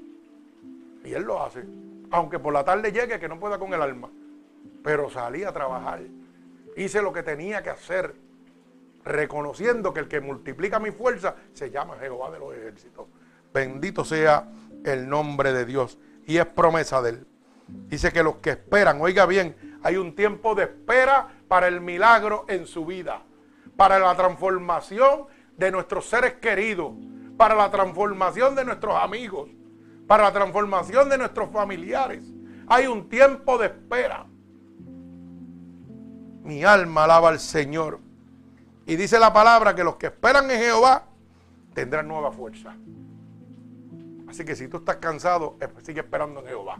Speaker 1: Y él lo hace. Aunque por la tarde llegue que no pueda con el alma. Pero salí a trabajar. Hice lo que tenía que hacer. Reconociendo que el que multiplica mi fuerza se llama Jehová de los ejércitos. Bendito sea el nombre de Dios. Y es promesa de él. Dice que los que esperan, oiga bien, hay un tiempo de espera para el milagro en su vida, para la transformación de nuestros seres queridos, para la transformación de nuestros amigos, para la transformación de nuestros familiares. Hay un tiempo de espera. Mi alma alaba al Señor. Y dice la palabra que los que esperan en Jehová tendrán nueva fuerza. Así que si tú estás cansado, sigue esperando en Jehová.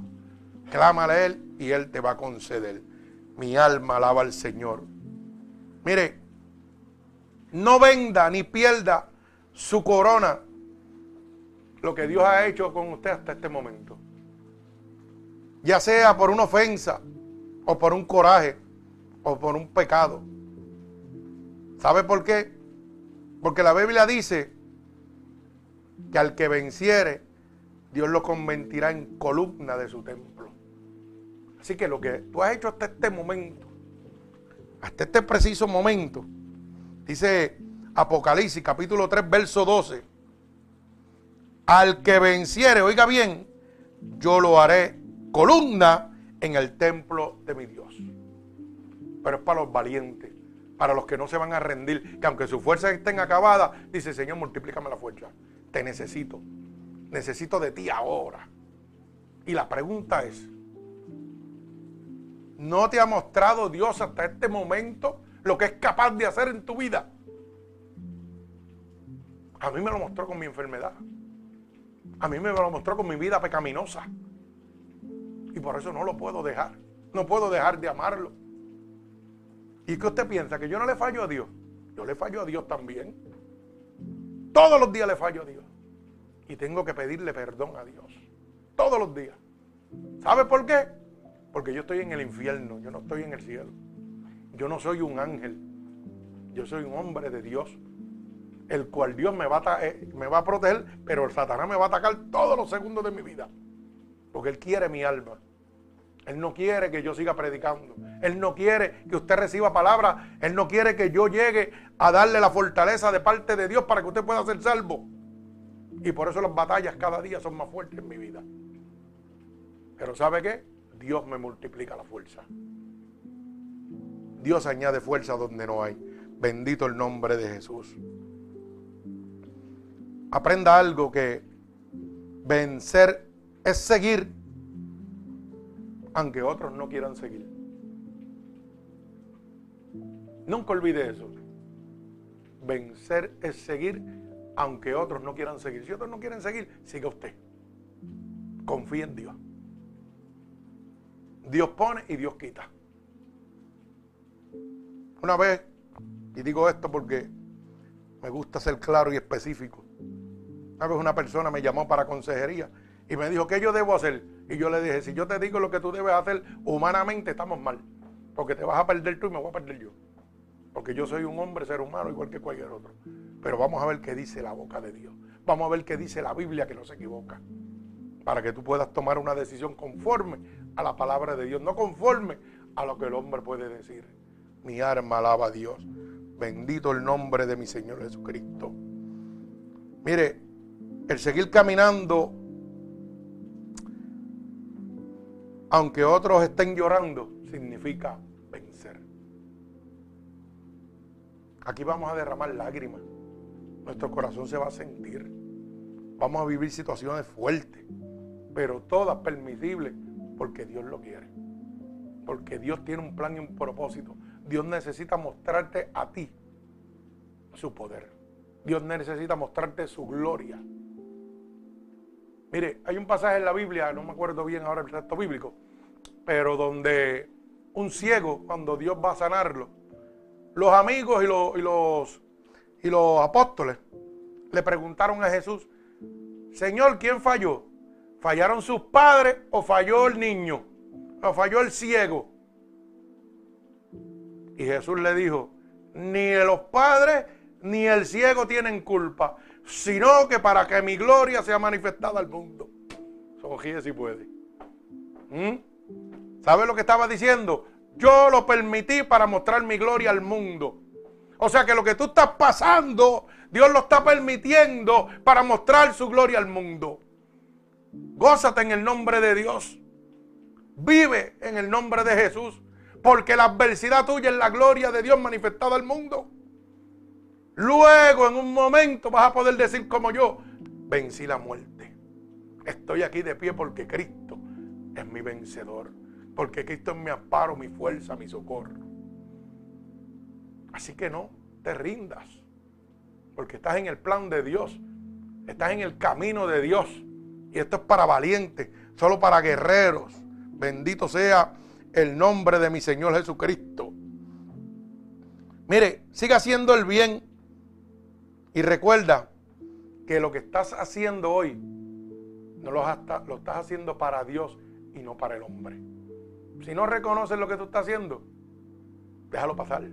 Speaker 1: Clámale a Él y Él te va a conceder. Mi alma alaba al Señor. Mire, no venda ni pierda su corona lo que Dios ha hecho con usted hasta este momento. Ya sea por una ofensa, o por un coraje, o por un pecado. ¿Sabe por qué? Porque la Biblia dice que al que venciere, Dios lo convertirá en columna de su templo. Así que lo que tú has hecho hasta este momento, hasta este preciso momento, dice Apocalipsis capítulo 3, verso 12 al que venciere, oiga bien, yo lo haré columna en el templo de mi Dios. Pero es para los valientes, para los que no se van a rendir, que aunque sus fuerzas estén acabadas, dice, Señor, multiplícame la fuerza. Te necesito. Necesito de ti ahora. Y la pregunta es, ¿no te ha mostrado Dios hasta este momento lo que es capaz de hacer en tu vida? A mí me lo mostró con mi enfermedad. A mí me lo mostró con mi vida pecaminosa. Y por eso no lo puedo dejar. No puedo dejar de amarlo. ¿Y qué usted piensa? ¿Que yo no le fallo a Dios? Yo le fallo a Dios también. Todos los días le fallo a Dios. Y tengo que pedirle perdón a Dios. Todos los días. ¿Sabe por qué? Porque yo estoy en el infierno, yo no estoy en el cielo. Yo no soy un ángel. Yo soy un hombre de Dios el cual Dios me va, a, eh, me va a proteger, pero el Satanás me va a atacar todos los segundos de mi vida. Porque Él quiere mi alma. Él no quiere que yo siga predicando. Él no quiere que usted reciba palabras. Él no quiere que yo llegue a darle la fortaleza de parte de Dios para que usted pueda ser salvo. Y por eso las batallas cada día son más fuertes en mi vida. Pero ¿sabe qué? Dios me multiplica la fuerza. Dios añade fuerza donde no hay. Bendito el nombre de Jesús aprenda algo que vencer es seguir aunque otros no quieran seguir. Nunca olvide eso. Vencer es seguir aunque otros no quieran seguir. Si otros no quieren seguir, siga usted. Confíe en Dios. Dios pone y Dios quita. Una vez, y digo esto porque me gusta ser claro y específico, una vez una persona me llamó para consejería y me dijo, ¿qué yo debo hacer? Y yo le dije, si yo te digo lo que tú debes hacer, humanamente estamos mal. Porque te vas a perder tú y me voy a perder yo. Porque yo soy un hombre, ser humano, igual que cualquier otro. Pero vamos a ver qué dice la boca de Dios. Vamos a ver qué dice la Biblia, que no se equivoca. Para que tú puedas tomar una decisión conforme a la palabra de Dios, no conforme a lo que el hombre puede decir. Mi arma alaba a Dios. Bendito el nombre de mi Señor Jesucristo. Mire, el seguir caminando, aunque otros estén llorando, significa vencer. Aquí vamos a derramar lágrimas. Nuestro corazón se va a sentir. Vamos a vivir situaciones fuertes, pero todas permisibles porque Dios lo quiere. Porque Dios tiene un plan y un propósito. Dios necesita mostrarte a ti su poder. Dios necesita mostrarte su gloria. Mire, hay un pasaje en la Biblia, no me acuerdo bien ahora el texto bíblico, pero donde un ciego, cuando Dios va a sanarlo, los amigos y los, y los, y los apóstoles le preguntaron a Jesús, Señor, ¿quién falló? ¿Fallaron sus padres o falló el niño? ¿O falló el ciego? Y Jesús le dijo, ni los padres ni el ciego tienen culpa, sino que para que mi gloria sea manifestada al mundo. Sogíe si puede. ¿Mm? ¿Sabe lo que estaba diciendo? Yo lo permití para mostrar mi gloria al mundo. O sea que lo que tú estás pasando, Dios lo está permitiendo para mostrar su gloria al mundo. Gózate en el nombre de Dios. Vive en el nombre de Jesús. Porque la adversidad tuya es la gloria de Dios manifestada al mundo. Luego, en un momento, vas a poder decir como yo, vencí la muerte. Estoy aquí de pie porque Cristo es mi vencedor. Porque Cristo es mi amparo, mi fuerza, mi socorro. Así que no te rindas. Porque estás en el plan de Dios. Estás en el camino de Dios. Y esto es para valientes, solo para guerreros. Bendito sea el nombre de mi Señor Jesucristo. Mire, siga haciendo el bien. Y recuerda que lo que estás haciendo hoy no lo, estás haciendo para Dios y no para el hombre. Si no reconoces lo que tú estás haciendo, déjalo pasar.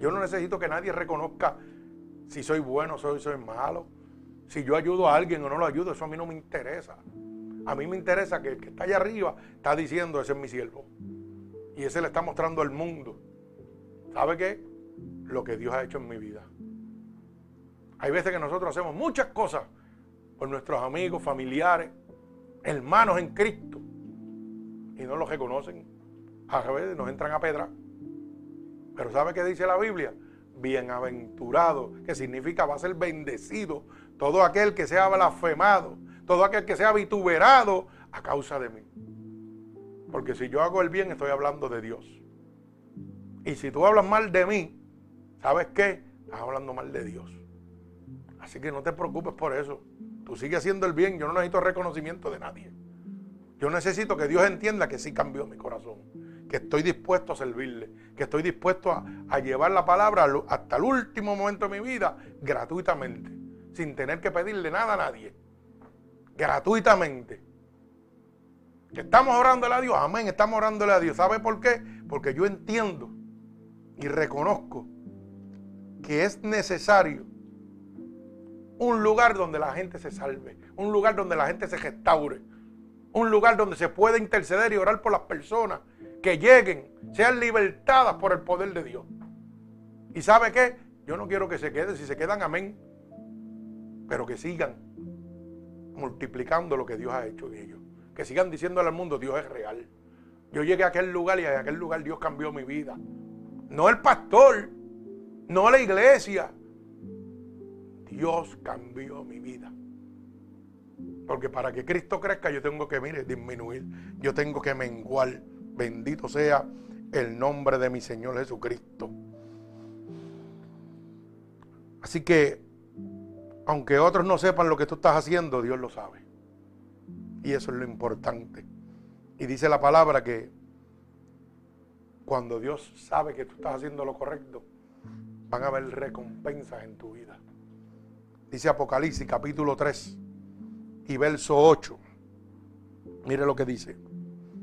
Speaker 1: Yo no necesito que nadie reconozca si soy bueno, si soy malo. Si yo ayudo a alguien o no lo ayudo, eso a mí no me interesa. A mí me interesa que el que está allá arriba está diciendo, ese es mi siervo. Y ese le está mostrando al mundo. ¿Sabe qué? Lo que Dios ha hecho en mi vida. Hay veces que nosotros hacemos muchas cosas por nuestros amigos, familiares, hermanos en Cristo. Y no los reconocen. A veces nos entran a pedra. Pero ¿sabe qué dice la Biblia? Bienaventurado, que significa va a ser bendecido todo aquel que sea blasfemado, todo aquel que sea vituperado a causa de mí. Porque si yo hago el bien, estoy hablando de Dios. Y si tú hablas mal de mí, ¿sabes qué? Estás hablando mal de Dios. Así que no te preocupes por eso. Tú sigues haciendo el bien. Yo no necesito reconocimiento de nadie. Yo necesito que Dios entienda que sí cambió mi corazón. Que estoy dispuesto a servirle. Que estoy dispuesto a, a llevar la palabra hasta el último momento de mi vida gratuitamente sin tener que pedirle nada a nadie. Gratuitamente. estamos orándole a Dios, amén, estamos orándole a Dios. ¿Sabe por qué? Porque yo entiendo y reconozco que es necesario un lugar donde la gente se salve, un lugar donde la gente se restaure, un lugar donde se pueda interceder y orar por las personas que lleguen, sean libertadas por el poder de Dios. ¿Y sabe qué? Yo no quiero que se queden, si se quedan, amén pero que sigan multiplicando lo que Dios ha hecho en ellos. Que sigan diciéndole al mundo, Dios es real. Yo llegué a aquel lugar y en aquel lugar Dios cambió mi vida. No el pastor, no la iglesia. Dios cambió mi vida. Porque para que Cristo crezca yo tengo que, mire, disminuir. Yo tengo que menguar. Bendito sea el nombre de mi Señor Jesucristo. Así que aunque otros no sepan lo que tú estás haciendo, Dios lo sabe. Y eso es lo importante. Y dice la palabra que cuando Dios sabe que tú estás haciendo lo correcto, van a haber recompensas en tu vida. Dice Apocalipsis capítulo 3 y verso 8. Mire lo que dice.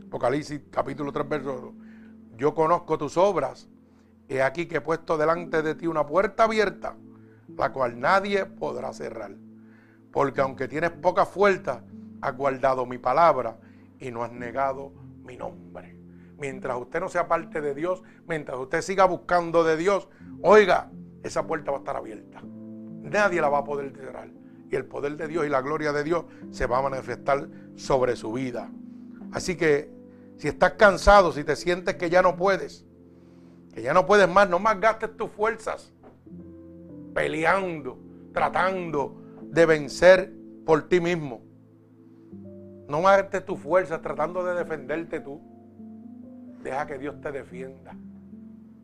Speaker 1: Apocalipsis capítulo 3 verso 8. Yo conozco tus obras. He aquí que he puesto delante de ti una puerta abierta la cual nadie podrá cerrar. Porque aunque tienes poca fuerza, has guardado mi palabra y no has negado mi nombre. Mientras usted no sea parte de Dios, mientras usted siga buscando de Dios, oiga, esa puerta va a estar abierta. Nadie la va a poder cerrar. Y el poder de Dios y la gloria de Dios se va a manifestar sobre su vida. Así que si estás cansado, si te sientes que ya no puedes, que ya no puedes más, no más gastes tus fuerzas peleando, tratando de vencer por ti mismo. No mates tu fuerza tratando de defenderte tú. Deja que Dios te defienda.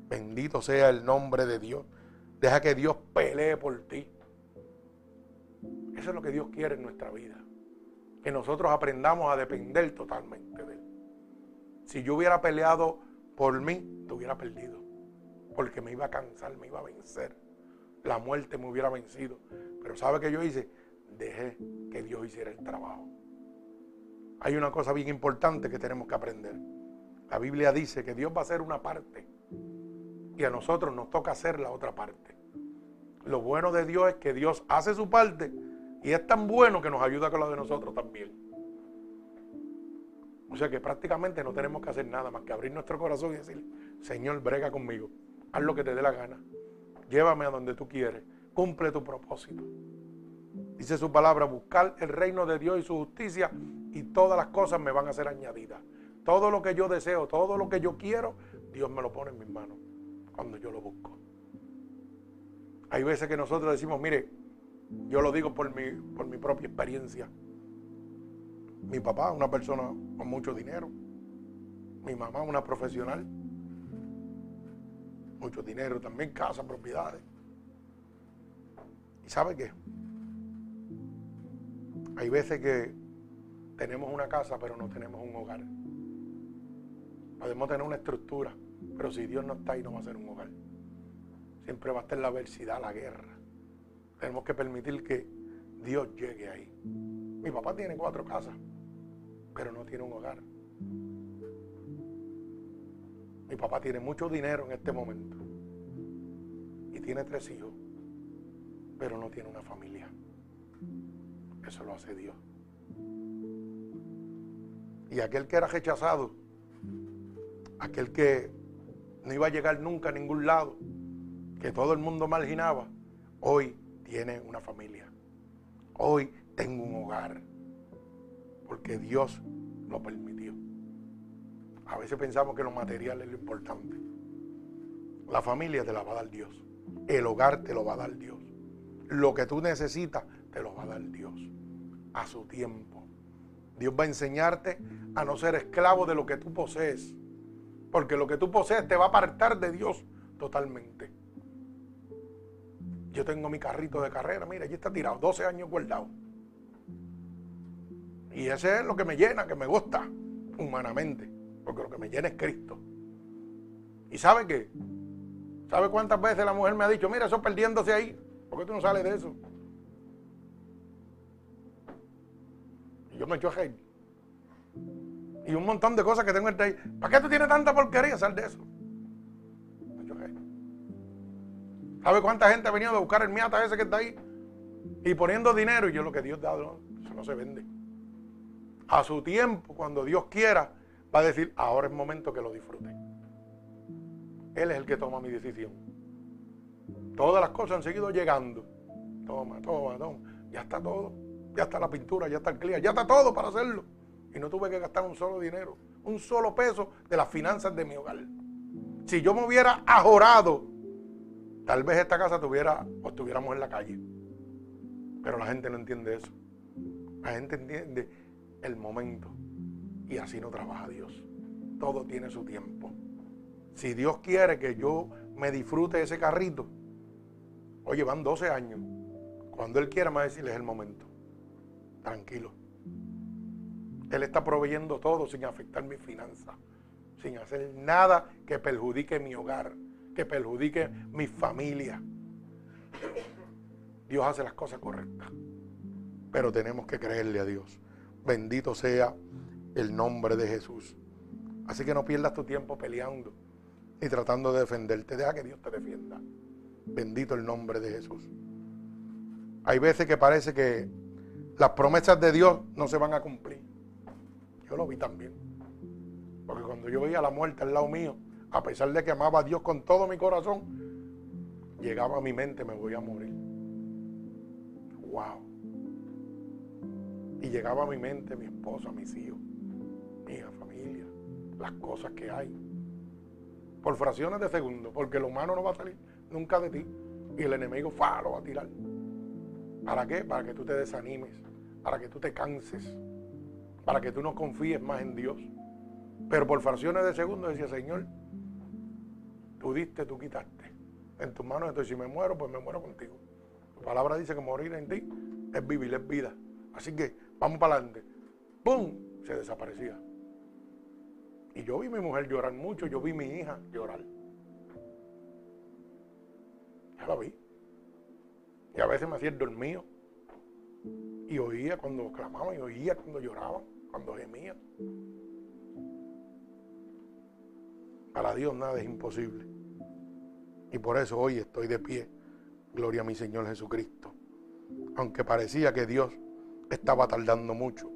Speaker 1: Bendito sea el nombre de Dios. Deja que Dios pelee por ti. Eso es lo que Dios quiere en nuestra vida. Que nosotros aprendamos a depender totalmente de Él. Si yo hubiera peleado por mí, te hubiera perdido. porque me iba a cansar, me iba a vencer. La muerte me hubiera vencido. Pero ¿sabe qué yo hice? Dejé que Dios hiciera el trabajo. Hay una cosa bien importante que tenemos que aprender. La Biblia dice que Dios va a hacer una parte y a nosotros nos toca hacer la otra parte. Lo bueno de Dios es que Dios hace su parte y es tan bueno que nos ayuda con la de nosotros también. O sea que prácticamente no tenemos que hacer nada más que abrir nuestro corazón y decir, Señor, brega conmigo, haz lo que te dé la gana, llévame a donde tú quieres, cumple tu propósito. Dice su palabra, buscar el reino de Dios y su justicia y todas las cosas me van a ser añadidas. Todo lo que yo deseo, todo lo que yo quiero, Dios me lo pone en mis manos cuando yo lo busco. Hay veces que nosotros decimos, mire, yo lo digo por mi, por mi propia experiencia. Mi papá, una persona con mucho dinero. Mi mamá, una profesional. Mucho dinero, también casa, propiedades. ¿Y sabe qué? Hay veces que tenemos una casa, pero no tenemos un hogar. Podemos tener una estructura, pero si Dios no está ahí, no va a ser un hogar. Siempre va a estar la adversidad, la guerra. Tenemos que permitir que Dios llegue ahí. Mi papá tiene cuatro casas, pero no tiene un hogar. Mi papá tiene mucho dinero en este momento y tiene tres hijos, pero no tiene una familia. Eso lo hace Dios. Y aquel que era rechazado, aquel que no iba a llegar nunca a ningún lado, que todo el mundo marginaba, hoy tiene una familia. Hoy tengo un hogar. Porque Dios lo permitió. A veces pensamos que lo material es lo importante. La familia te la va a dar Dios. El hogar te lo va a dar Dios. Lo que tú necesitas te lo va a dar Dios. A su tiempo. Dios va a enseñarte a no ser esclavo de lo que tú posees. Porque lo que tú posees te va a apartar de Dios totalmente. Yo tengo mi carrito de carrera, mira, allí está tirado, 12 años guardado. Y ese es lo que me llena, que me gusta humanamente. Porque lo que me llena es Cristo. ¿Y sabe qué? ¿Sabe cuántas veces la mujer me ha dicho, mira, eso perdiéndose ahí? ¿Por qué tú no sales de eso? Y yo me echo a reír. Y un montón de cosas que tengo entre ahí. ¿Para qué tú tienes tanta porquería? Sal de eso. Me echo a reír. ¿Sabe cuánta gente ha venido a buscar el miata ese que está ahí? Y poniendo dinero. Y yo lo que Dios da, eso no se vende. A su tiempo, cuando Dios quiera, va a decir, ahora es momento que lo disfrute. Él es el que toma mi decisión. Todas las cosas han seguido llegando. Toma, toma, toma. Ya está todo. Ya está la pintura, ya está el clear, ya está todo para hacerlo. Y no tuve que gastar un solo dinero, un solo peso de las finanzas de mi hogar. Si yo me hubiera ajorado, tal vez esta casa tuviera o estuviéramos en la calle. Pero la gente no entiende eso. La gente entiende el momento. Y así no trabaja Dios. Todo tiene su tiempo. Si Dios quiere que yo me disfrute ese carrito, oye, van 12 años. Cuando Él quiera, me va a decirle es el momento. Tranquilo. Él está proveyendo todo sin afectar mi finanzas, sin hacer nada que perjudique mi hogar, que perjudique mi familia. Dios hace las cosas correctas, pero tenemos que creerle a Dios. Bendito sea el nombre de Jesús. Así que no pierdas tu tiempo peleando ni tratando de defenderte. Deja que Dios te defienda. Bendito el nombre de Jesús. Hay veces que parece que las promesas de Dios no se van a cumplir. Yo lo vi también. Porque cuando yo veía la muerte al lado mío, a pesar de que amaba a Dios con todo mi corazón, llegaba a mi mente, me voy a morir. Wow. Y llegaba a mi mente mi esposa, mis hijos, mi hija, familia, las cosas que hay. Por fracciones de segundo, porque lo humano no va a salir nunca de ti. Y el enemigo fa, lo va a tirar. ¿Para qué? Para que tú te desanimes, para que tú te canses, para que tú no confíes más en Dios. Pero por fracciones de segundo decía, Señor, tú diste, tú quitaste. En tus manos estoy. Si me muero, pues me muero contigo. Tu palabra dice que morir en ti es vivir, es vida. Así que vamos para adelante. ¡Pum! Se desaparecía. Y yo vi a mi mujer llorar mucho, yo vi a mi hija llorar. Ya la vi. Y a veces me hacía el dormido. Y oía cuando clamaban, y oía cuando lloraban, cuando gemían. Para Dios nada es imposible. Y por eso hoy estoy de pie. Gloria a mi Señor Jesucristo. Aunque parecía que Dios estaba tardando mucho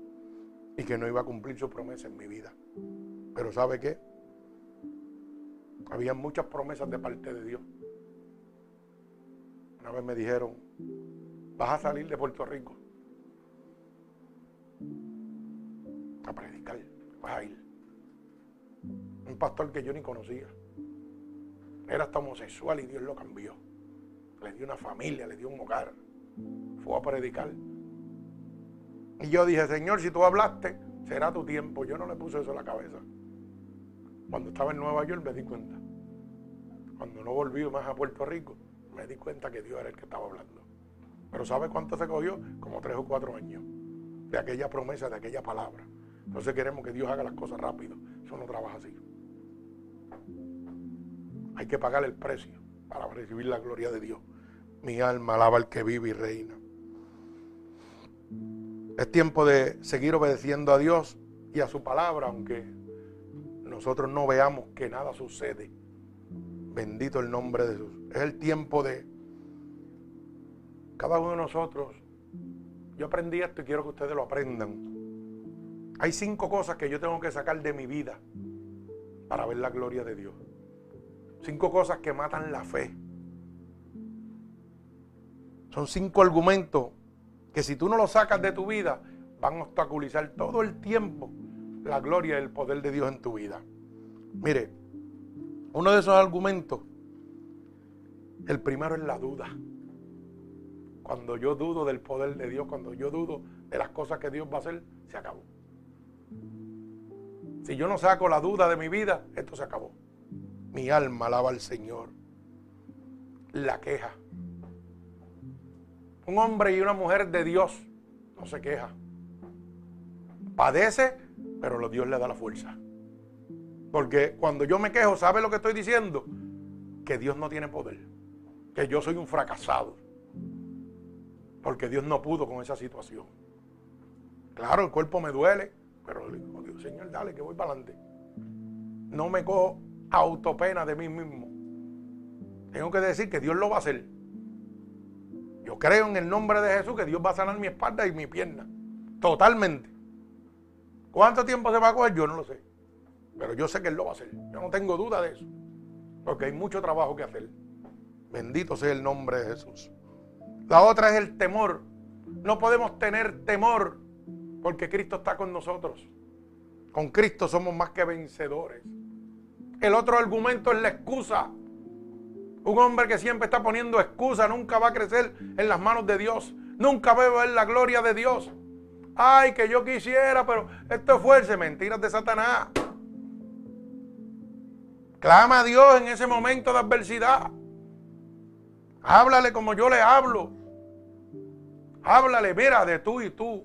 Speaker 1: y que no iba a cumplir su promesa en mi vida. Pero ¿sabe qué? Había muchas promesas de parte de Dios. Una vez me dijeron, vas a salir de Puerto Rico a predicar, vas a ir. Un pastor que yo ni conocía. Era hasta homosexual y Dios lo cambió. Le dio una familia, le dio un hogar. Fue a predicar. Y yo dije, Señor, si tú hablaste, será tu tiempo. Yo no le puse eso en la cabeza. Cuando estaba en Nueva York me di cuenta. Cuando no volví más a Puerto Rico, me di cuenta que Dios era el que estaba hablando. Pero ¿sabe cuánto se cogió? Como tres o cuatro años de aquella promesa, de aquella palabra. Entonces queremos que Dios haga las cosas rápido. Eso no trabaja así. Hay que pagar el precio para recibir la gloria de Dios. Mi alma alaba al que vive y reina. Es tiempo de seguir obedeciendo a Dios y a su palabra, aunque nosotros no veamos que nada sucede. Bendito el nombre de Jesús. Es el tiempo de cada uno de nosotros. Yo aprendí esto y quiero que ustedes lo aprendan. Hay cinco cosas que yo tengo que sacar de mi vida para ver la gloria de Dios. Cinco cosas que matan la fe. Son cinco argumentos que si tú no los sacas de tu vida, van a obstaculizar todo el tiempo la gloria y el poder de Dios en tu vida. Mire, uno de esos argumentos, el primero es la duda. Cuando yo dudo del poder de Dios, cuando yo dudo de las cosas que Dios va a hacer, se acabó. Si yo no saco la duda de mi vida, esto se acabó. Mi alma alaba al Señor. La queja. Un hombre y una mujer de Dios no se queja. Padece, pero Dios le da la fuerza. Porque cuando yo me quejo, ¿sabe lo que estoy diciendo? Que Dios no tiene poder. Que yo soy un fracasado. Porque Dios no pudo con esa situación. Claro, el cuerpo me duele, pero le digo, Dios, Señor, dale que voy para adelante. No me cojo autopena de mí mismo. Tengo que decir que Dios lo va a hacer. Yo creo en el nombre de Jesús que Dios va a sanar mi espalda y mi pierna. Totalmente. ¿Cuánto tiempo se va a coger? Yo no lo sé. Pero yo sé que Él lo va a hacer. Yo no tengo duda de eso. Porque hay mucho trabajo que hacer. Bendito sea el nombre de Jesús. La otra es el temor. No podemos tener temor porque Cristo está con nosotros. Con Cristo somos más que vencedores. El otro argumento es la excusa. Un hombre que siempre está poniendo excusa nunca va a crecer en las manos de Dios. Nunca va a ver la gloria de Dios. Ay, que yo quisiera, pero esto es fuerza, mentiras de Satanás. Clama a Dios en ese momento de adversidad. Háblale como yo le hablo. Háblale, mira, de tú y tú.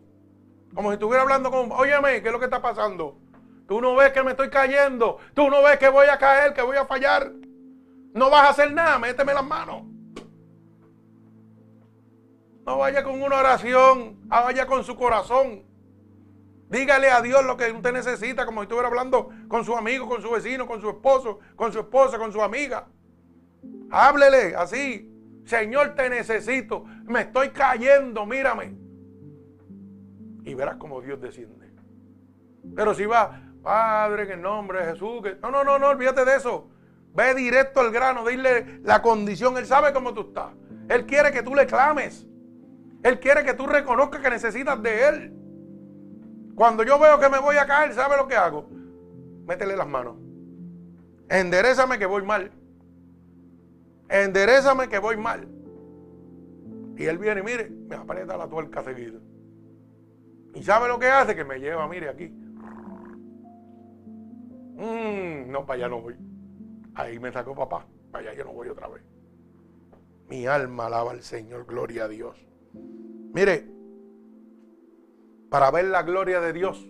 Speaker 1: Como si estuviera hablando con, óyeme, ¿qué es lo que está pasando? Tú no ves que me estoy cayendo. Tú no ves que voy a caer, que voy a fallar. No vas a hacer nada, méteme las manos. No vaya con una oración, ah, vaya con su corazón. Dígale a Dios lo que usted necesita, como si estuviera hablando con su amigo, con su vecino, con su esposo, con su esposa, con su amiga. Háblele así. Señor, te necesito. Me estoy cayendo, mírame. Y verás como Dios desciende. Pero si va, Padre, en el nombre de Jesús. No, no, no, no, olvídate de eso. Ve directo al grano, dile la condición. Él sabe cómo tú estás. Él quiere que tú le clames. Él quiere que tú reconozcas que necesitas de Él. Cuando yo veo que me voy a caer, ¿sabe lo que hago? Métele las manos. Enderezame que voy mal. Enderezame que voy mal. Y él viene, mire, me aprieta la tuerca seguida. ¿Y sabe lo que hace? Que me lleva, mire, aquí. Mm, no, para allá no voy. Ahí me sacó papá. Para allá yo no voy otra vez. Mi alma alaba al Señor, gloria a Dios. Mire, para ver la gloria de Dios,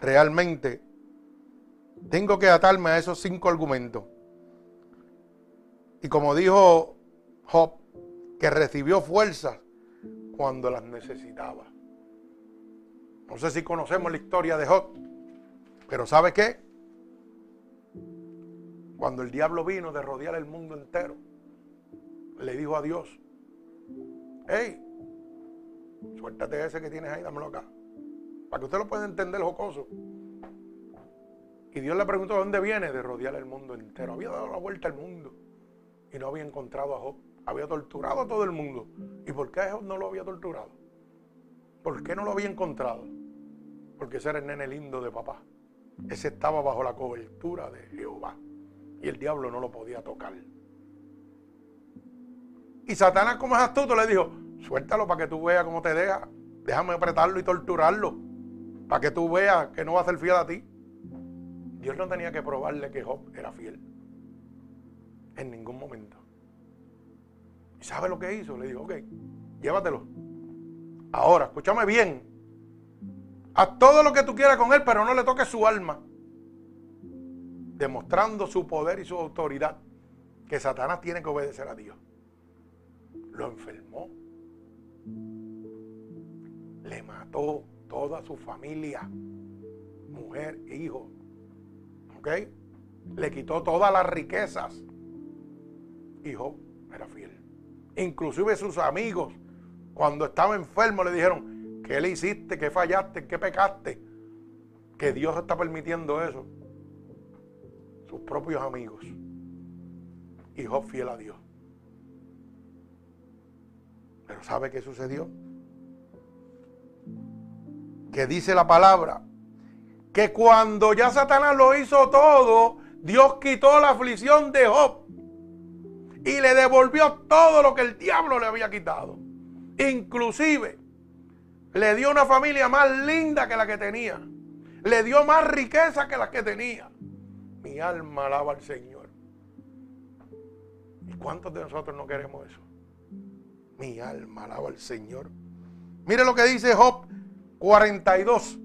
Speaker 1: realmente tengo que atarme a esos cinco argumentos. Y como dijo Job, que recibió fuerzas cuando las necesitaba. No sé si conocemos la historia de Job, pero ¿sabe qué? Cuando el diablo vino de rodear el mundo entero, le dijo a Dios, hey, suéltate ese que tienes ahí, dámelo acá. Para que usted lo pueda entender jocoso. Y Dios le preguntó, ¿dónde viene? De rodear el mundo entero. Había dado la vuelta al mundo y no había encontrado a Job. Había torturado a todo el mundo. ¿Y por qué Job no lo había torturado? ¿Por qué no lo había encontrado? Porque ese era el nene lindo de papá. Ese estaba bajo la cobertura de Jehová. Y el diablo no lo podía tocar. Y Satanás, como es astuto, le dijo, suéltalo para que tú veas cómo te deja. Déjame apretarlo y torturarlo. Para que tú veas que no va a ser fiel a ti. Dios no tenía que probarle que Job era fiel. En ningún momento. ¿Y sabe lo que hizo? Le dijo, ok, llévatelo. Ahora, escúchame bien. Haz todo lo que tú quieras con él, pero no le toques su alma. Demostrando su poder y su autoridad. Que Satanás tiene que obedecer a Dios. Lo enfermó. Le mató toda su familia. Mujer, e hijo. ¿Ok? Le quitó todas las riquezas. Hijo, era fiel. Inclusive sus amigos, cuando estaba enfermo, le dijeron, ¿qué le hiciste? ¿Qué fallaste? ¿Qué pecaste? Que Dios está permitiendo eso. Sus propios amigos. Hijo fiel a Dios. Pero ¿sabe qué sucedió? Que dice la palabra que cuando ya Satanás lo hizo todo, Dios quitó la aflicción de Job y le devolvió todo lo que el diablo le había quitado. Inclusive le dio una familia más linda que la que tenía. Le dio más riqueza que la que tenía. Mi alma alaba al Señor. ¿Y cuántos de nosotros no queremos eso? Mi alma alaba al Señor. Mire lo que dice Job 42,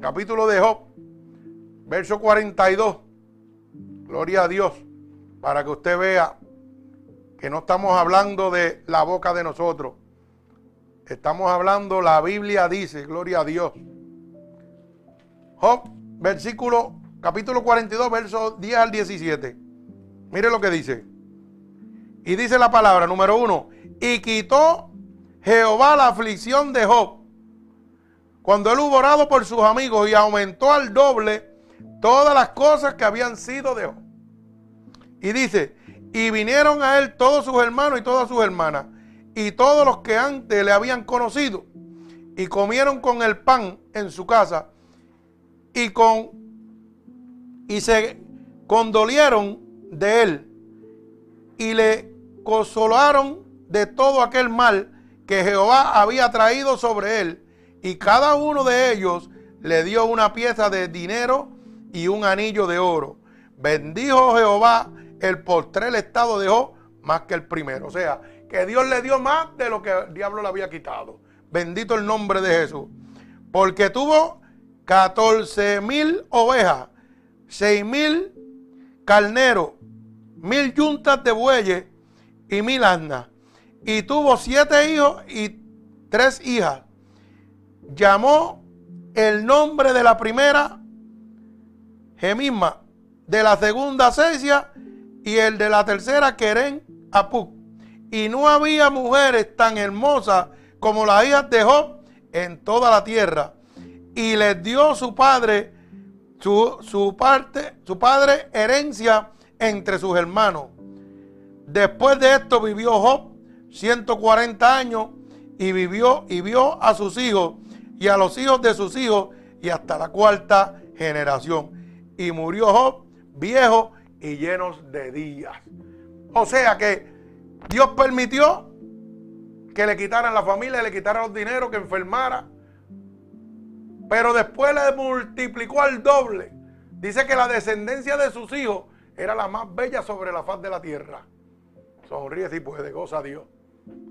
Speaker 1: capítulo de Job, verso 42. Gloria a Dios, para que usted vea que no estamos hablando de la boca de nosotros. Estamos hablando, la Biblia dice, gloria a Dios. Job, versículo, capítulo 42, verso 10 al 17. Mire lo que dice. Y dice la palabra, número uno, y quitó Jehová la aflicción de Job cuando él hubo orado por sus amigos y aumentó al doble todas las cosas que habían sido de Job. Y dice, y vinieron a él todos sus hermanos y todas sus hermanas, y todos los que antes le habían conocido, y comieron con el pan en su casa, y con y se condolieron de él, y le consolaron de todo aquel mal que Jehová había traído sobre él, y cada uno de ellos le dio una pieza de dinero y un anillo de oro. Bendijo Jehová el postrer estado dejó más que el primero. O sea, que Dios le dio más de lo que el diablo le había quitado. Bendito el nombre de Jesús. Porque tuvo 14 mil ovejas, 6 mil carneros, mil yuntas de bueyes y mil asnas. Y tuvo siete hijos y tres hijas. Llamó el nombre de la primera Gemima, de la segunda Cecia y el de la tercera Queren Apuc. Y no había mujeres tan hermosas como las hijas de Job en toda la tierra. Y les dio su padre, su, su parte, su padre herencia entre sus hermanos. Después de esto vivió Job 140 años y vivió y vio a sus hijos y a los hijos de sus hijos y hasta la cuarta generación. Y murió Job viejo y llenos de días. O sea que Dios permitió que le quitaran la familia, le quitaran los dineros, que enfermara. Pero después le multiplicó al doble. Dice que la descendencia de sus hijos era la más bella sobre la faz de la tierra. Sonríe si puede, goza a Dios.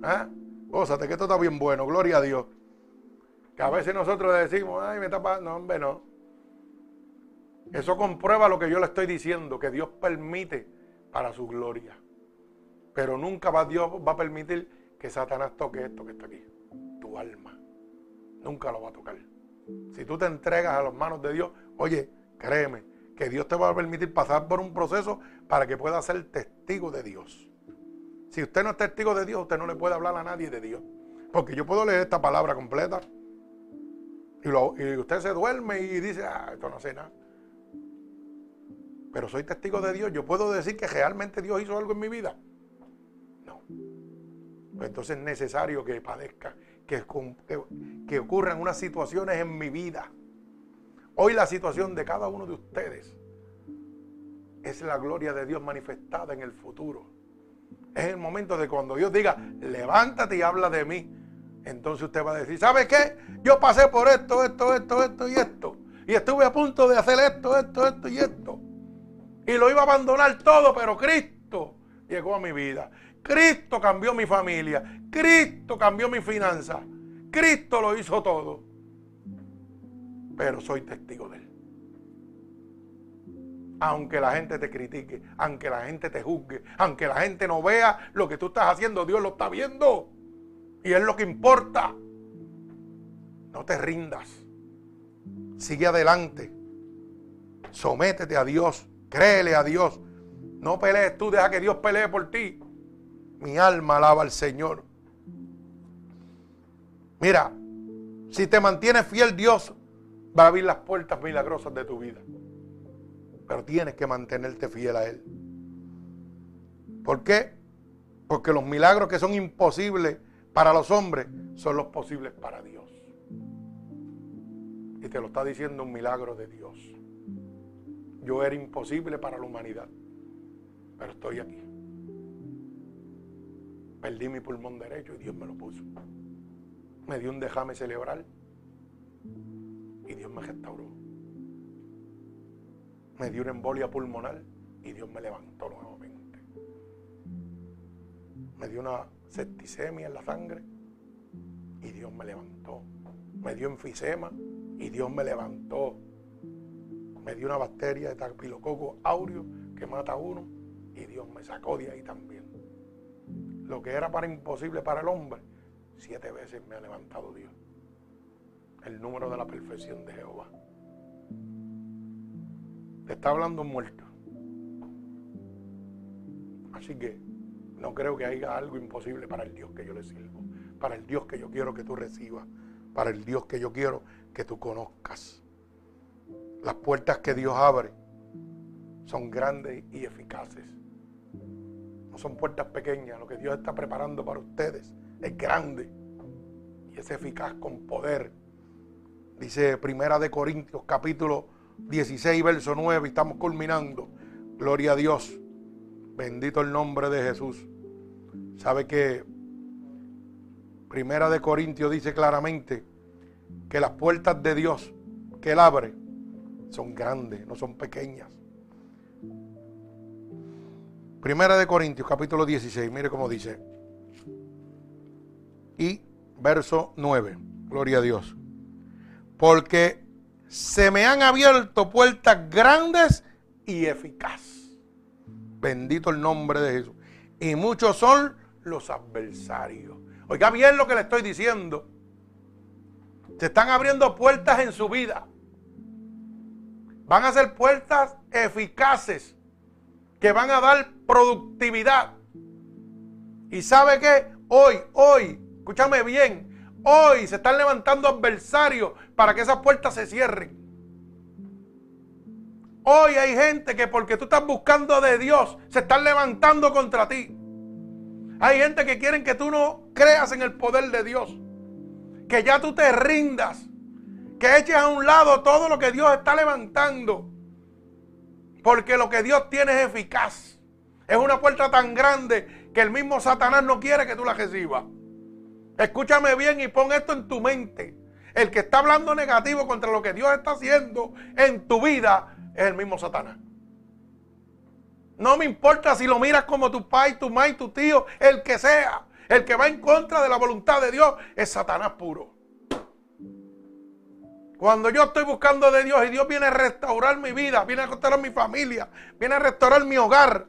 Speaker 1: ¿Eh? Gózate, que esto está bien bueno, gloria a Dios. Que a veces nosotros decimos, ay, me está pasando. No, hombre, no. Eso comprueba lo que yo le estoy diciendo, que Dios permite para su gloria. Pero nunca va, Dios va a permitir que Satanás toque esto que está aquí, tu alma. Nunca lo va a tocar. Si tú te entregas a las manos de Dios, oye, créeme, que Dios te va a permitir pasar por un proceso para que puedas ser testigo de Dios. Si usted no es testigo de Dios, usted no le puede hablar a nadie de Dios. Porque yo puedo leer esta palabra completa y, usted se duerme y dice, ah, esto no sé nada. Pero soy testigo de Dios. Yo puedo decir que realmente Dios hizo algo en mi vida. No. Pues entonces es necesario que padezca, que ocurran unas situaciones en mi vida Hoy la situación de cada uno de ustedes es la gloria de Dios manifestada en el futuro. Es el momento de cuando Dios diga, levántate y habla de mí. Entonces usted va a decir, ¿sabe qué? Yo pasé por esto, esto, esto, esto y esto. Y estuve a punto de hacer esto, esto, esto y esto. Y lo iba a abandonar todo, pero Cristo llegó a mi vida. Cristo cambió mi familia. Cristo cambió mi finanza. Cristo lo hizo todo pero soy testigo de él. Aunque la gente te critique, aunque la gente te juzgue, aunque la gente no vea lo que tú estás haciendo, Dios lo está viendo. Y es lo que importa. No te rindas. Sigue adelante. Sométete a Dios. Créele a Dios. No pelees tú, deja que Dios pelee por ti. Mi alma alaba al Señor. Mira, si te mantienes fiel Dios, va a abrir las puertas milagrosas de tu vida. Pero tienes que mantenerte fiel a Él. ¿Por qué? Porque los milagros que son imposibles para los hombres son los posibles para Dios. Y te lo está diciendo un milagro de Dios. Yo era imposible para la humanidad, pero estoy aquí. Perdí mi pulmón derecho y Dios me lo puso. Me dio un déjame celebrar y Dios me restauró. Me dio una embolia pulmonar y Dios me levantó nuevamente. Me dio una septicemia en la sangre y Dios me levantó. Me dio enfisema y Dios me levantó. Me dio una bacteria de tapilococo aureo que mata a uno y Dios me sacó de ahí también. Lo que era para imposible para el hombre, siete veces me ha levantado Dios el número de la perfección de Jehová. Te está hablando un muerto. Así que no creo que haya algo imposible para el Dios que yo le sirvo, para el Dios que yo quiero que tú recibas, para el Dios que yo quiero que tú conozcas. Las puertas que Dios abre son grandes y eficaces. No son puertas pequeñas. Lo que Dios está preparando para ustedes es grande y es eficaz con poder Dice Primera de Corintios capítulo 16, verso 9, y estamos culminando. Gloria a Dios. Bendito el nombre de Jesús. ¿Sabe que Primera de Corintios dice claramente que las puertas de Dios que Él abre son grandes, no son pequeñas? Primera de Corintios capítulo 16, mire cómo dice. Y verso 9. Gloria a Dios porque se me han abierto puertas grandes y eficaces. Bendito el nombre de Jesús. Y muchos son los adversarios. Oiga bien lo que le estoy diciendo. Se están abriendo puertas en su vida. Van a ser puertas eficaces que van a dar productividad. Y sabe que hoy, hoy, escúchame bien, Hoy se están levantando adversarios para que esas puertas se cierren. Hoy hay gente que porque tú estás buscando de Dios, se están levantando contra ti. Hay gente que quieren que tú no creas en el poder de Dios. Que ya tú te rindas. Que eches a un lado todo lo que Dios está levantando. Porque lo que Dios tiene es eficaz. Es una puerta tan grande que el mismo Satanás no quiere que tú la recibas. Escúchame bien y pon esto en tu mente. El que está hablando negativo contra lo que Dios está haciendo en tu vida es el mismo Satanás. No me importa si lo miras como tu pai, tu mai, tu tío, el que sea. El que va en contra de la voluntad de Dios es Satanás puro. Cuando yo estoy buscando de Dios y Dios viene a restaurar mi vida, viene a restaurar mi familia, viene a restaurar mi hogar,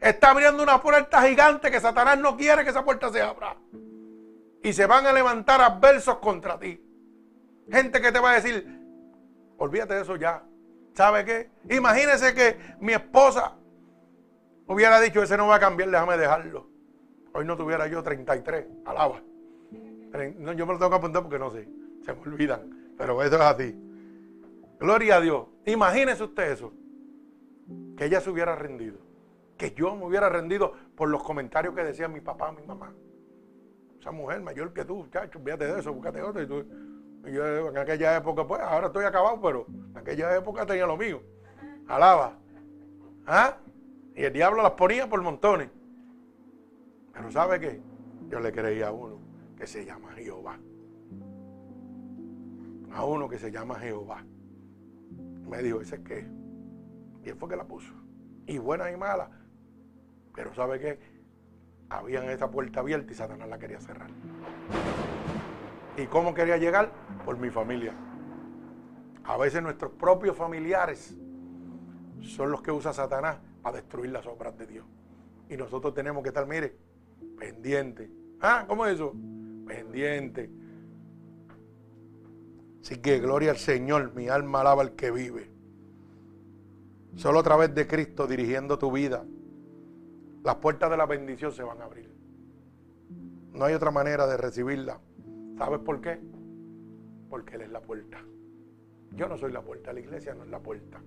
Speaker 1: está abriendo una puerta gigante que Satanás no quiere que esa puerta se abra. Y se van a levantar adversos contra ti. Gente que te va a decir, olvídate de eso ya. ¿Sabe qué? Imagínese que mi esposa hubiera dicho, ese no va a cambiar, déjame dejarlo. Hoy no tuviera yo 33, alaba. No, yo me lo tengo que apuntar porque no sé, se me olvidan. Pero eso es así. Gloria a Dios. Imagínese usted eso. Que ella se hubiera rendido. Que yo me hubiera rendido por los comentarios que decían mi papá, mi mamá. Esa mujer mayor que tú, chacho, olvídate de eso, búscate otra. Y tú, yo en aquella época, pues, ahora estoy acabado, pero en aquella época tenía lo mío. Alaba. ¿Ah? Y el diablo las ponía por montones. Pero ¿sabe qué? Yo le creía a uno que se llama Jehová. A uno que se llama Jehová. Me dijo, ¿ese es qué? Y él fue que la puso. Y buena y mala. Pero ¿sabe qué? Habían esa puerta abierta y Satanás la quería cerrar. ¿Y cómo quería llegar? Por mi familia. A veces nuestros propios familiares son los que usa Satanás para destruir las obras de Dios. Y nosotros tenemos que estar, mire, pendiente. Ah, ¿cómo es eso? Pendiente Así que gloria al Señor, mi alma alaba al que vive. Solo a través de Cristo dirigiendo tu vida, las puertas de la bendición se van a abrir. No hay otra manera de recibirla. ¿Sabes por qué? Porque Él es la puerta. Yo no soy la puerta, la iglesia no es la puerta.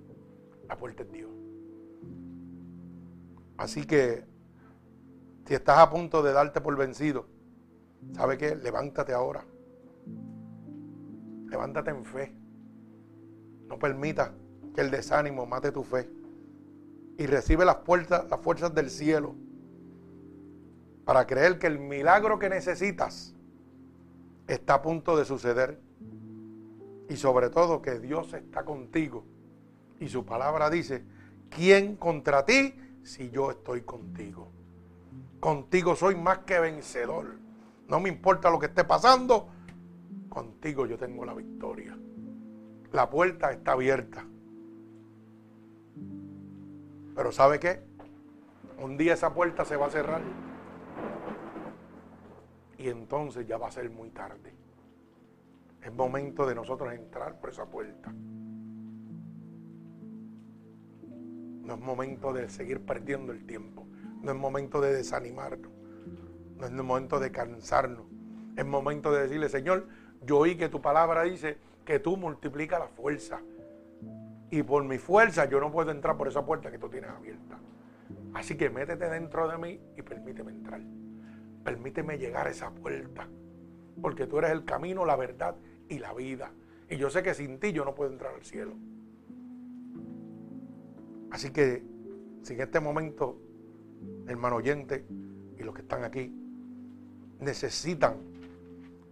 Speaker 1: La puerta es Dios. Así que si estás a punto de darte por vencido, ¿sabe qué? Levántate ahora. Levántate en fe. No permita que el desánimo mate tu fe. Y recibe las, fuerzas del cielo para creer que el milagro que necesitas está a punto de suceder. Y sobre todo que Dios está contigo. Y su palabra dice, ¿quién contra ti si yo estoy contigo? Contigo soy más que vencedor. No me importa lo que esté pasando, contigo yo tengo la victoria. La puerta está abierta. Pero ¿sabe qué? Un día esa puerta se va a cerrar. Y entonces ya va a ser muy tarde. Es momento de nosotros entrar por esa puerta. No es momento de seguir perdiendo el tiempo. No es momento de desanimarnos. No es momento de cansarnos. Es momento de decirle, Señor, yo oí que tu palabra dice que tú multiplicas la fuerza. Y por mi fuerza yo no puedo entrar por esa puerta que tú tienes abierta. Así que métete dentro de mí y permíteme entrar. Permíteme llegar a esa puerta. Porque tú eres el camino, la verdad y la vida. Y yo sé que sin ti yo no puedo entrar al cielo. Así que si en este momento, hermano oyente y los que están aquí, necesitan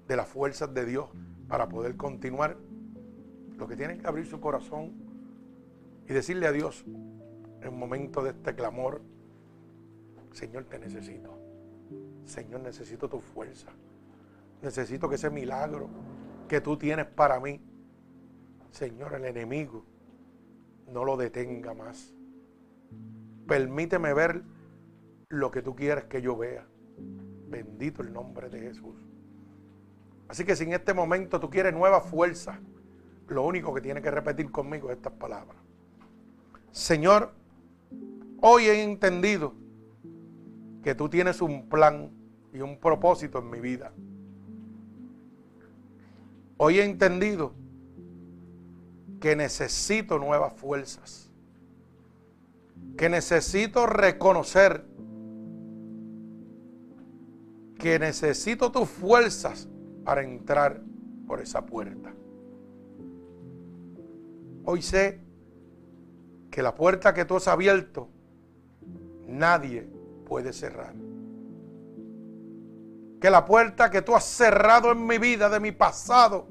Speaker 1: de las fuerzas de Dios para poder continuar, lo que tienen que abrir su corazón y decirle a Dios en un momento de este clamor, Señor, te necesito. Señor, necesito tu fuerza. Necesito que ese milagro que tú tienes para mí, Señor, el enemigo, no lo detenga más. Permíteme ver lo que tú quieres que yo vea. Bendito el nombre de Jesús. Así que si en este momento tú quieres nueva fuerza, lo único que tienes que repetir conmigo es estas palabras. Señor, hoy he entendido que tú tienes un plan y un propósito en mi vida. Hoy he entendido que necesito nuevas fuerzas. Que necesito reconocer que necesito tus fuerzas para entrar por esa puerta. Hoy sé que la puerta que tú has abierto, nadie puede cerrar. Que la puerta que tú has cerrado en mi vida, de mi pasado,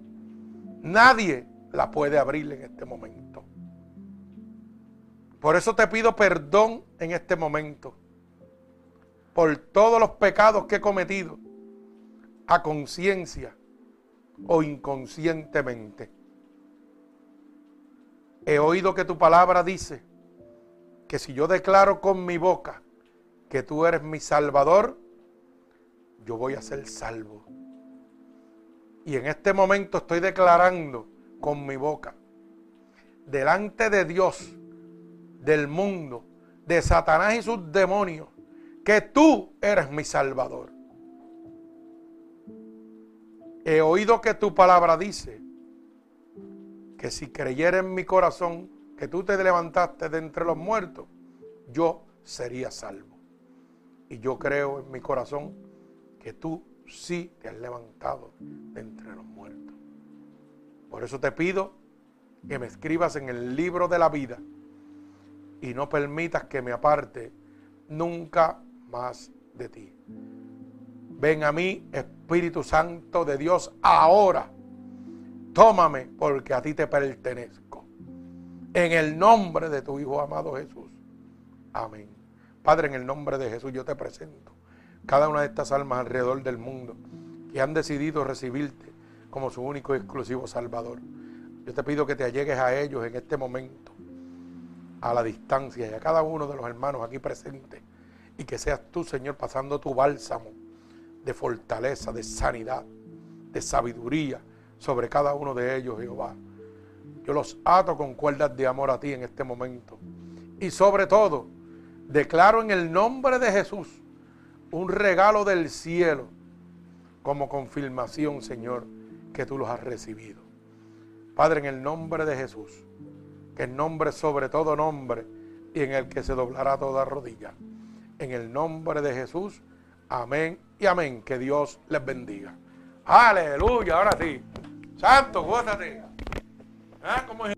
Speaker 1: nadie la puede abrir en este momento. Por eso te pido perdón en este momento por todos los pecados que he cometido a conciencia o inconscientemente. He oído que tu palabra dice que si yo declaro con mi boca que tú eres mi salvador, yo voy a ser salvo. Y en este momento estoy declarando con mi boca, delante de Dios, del mundo, de Satanás y sus demonios, que tú eres mi salvador. He oído que tu palabra dice que si creyera en mi corazón que tú te levantaste de entre los muertos, yo sería salvo. Y yo creo en mi corazón que tú sí te has levantado de entre los muertos. Por eso te pido que me escribas en el libro de la vida y no permitas que me aparte nunca más de ti. Ven a mí, Espíritu Santo de Dios, ahora. Tómame porque a ti te pertenezco. En el nombre de tu Hijo amado Jesús. Amén. Padre, en el nombre de Jesús yo te presento cada una de estas almas alrededor del mundo que han decidido recibirte como su único y exclusivo Salvador. Yo te pido que te allegues a ellos en este momento, a la distancia y a cada uno de los hermanos aquí presentes y que seas tú, Señor, pasando tu bálsamo de fortaleza, de sanidad, de sabiduría sobre cada uno de ellos, Jehová. Yo los ato con cuerdas de amor a ti en este momento. Y sobre todo, declaro en el nombre de Jesús un regalo del cielo como confirmación, Señor, que tú los has recibido. Padre, en el nombre de Jesús, que el nombre sobre todo nombre y en el que se doblará toda rodilla. En el nombre de Jesús, amén y amén. Que Dios les bendiga. Aleluya, ahora sí. Santo, gózate. ¿Ah? ¿Cómo es?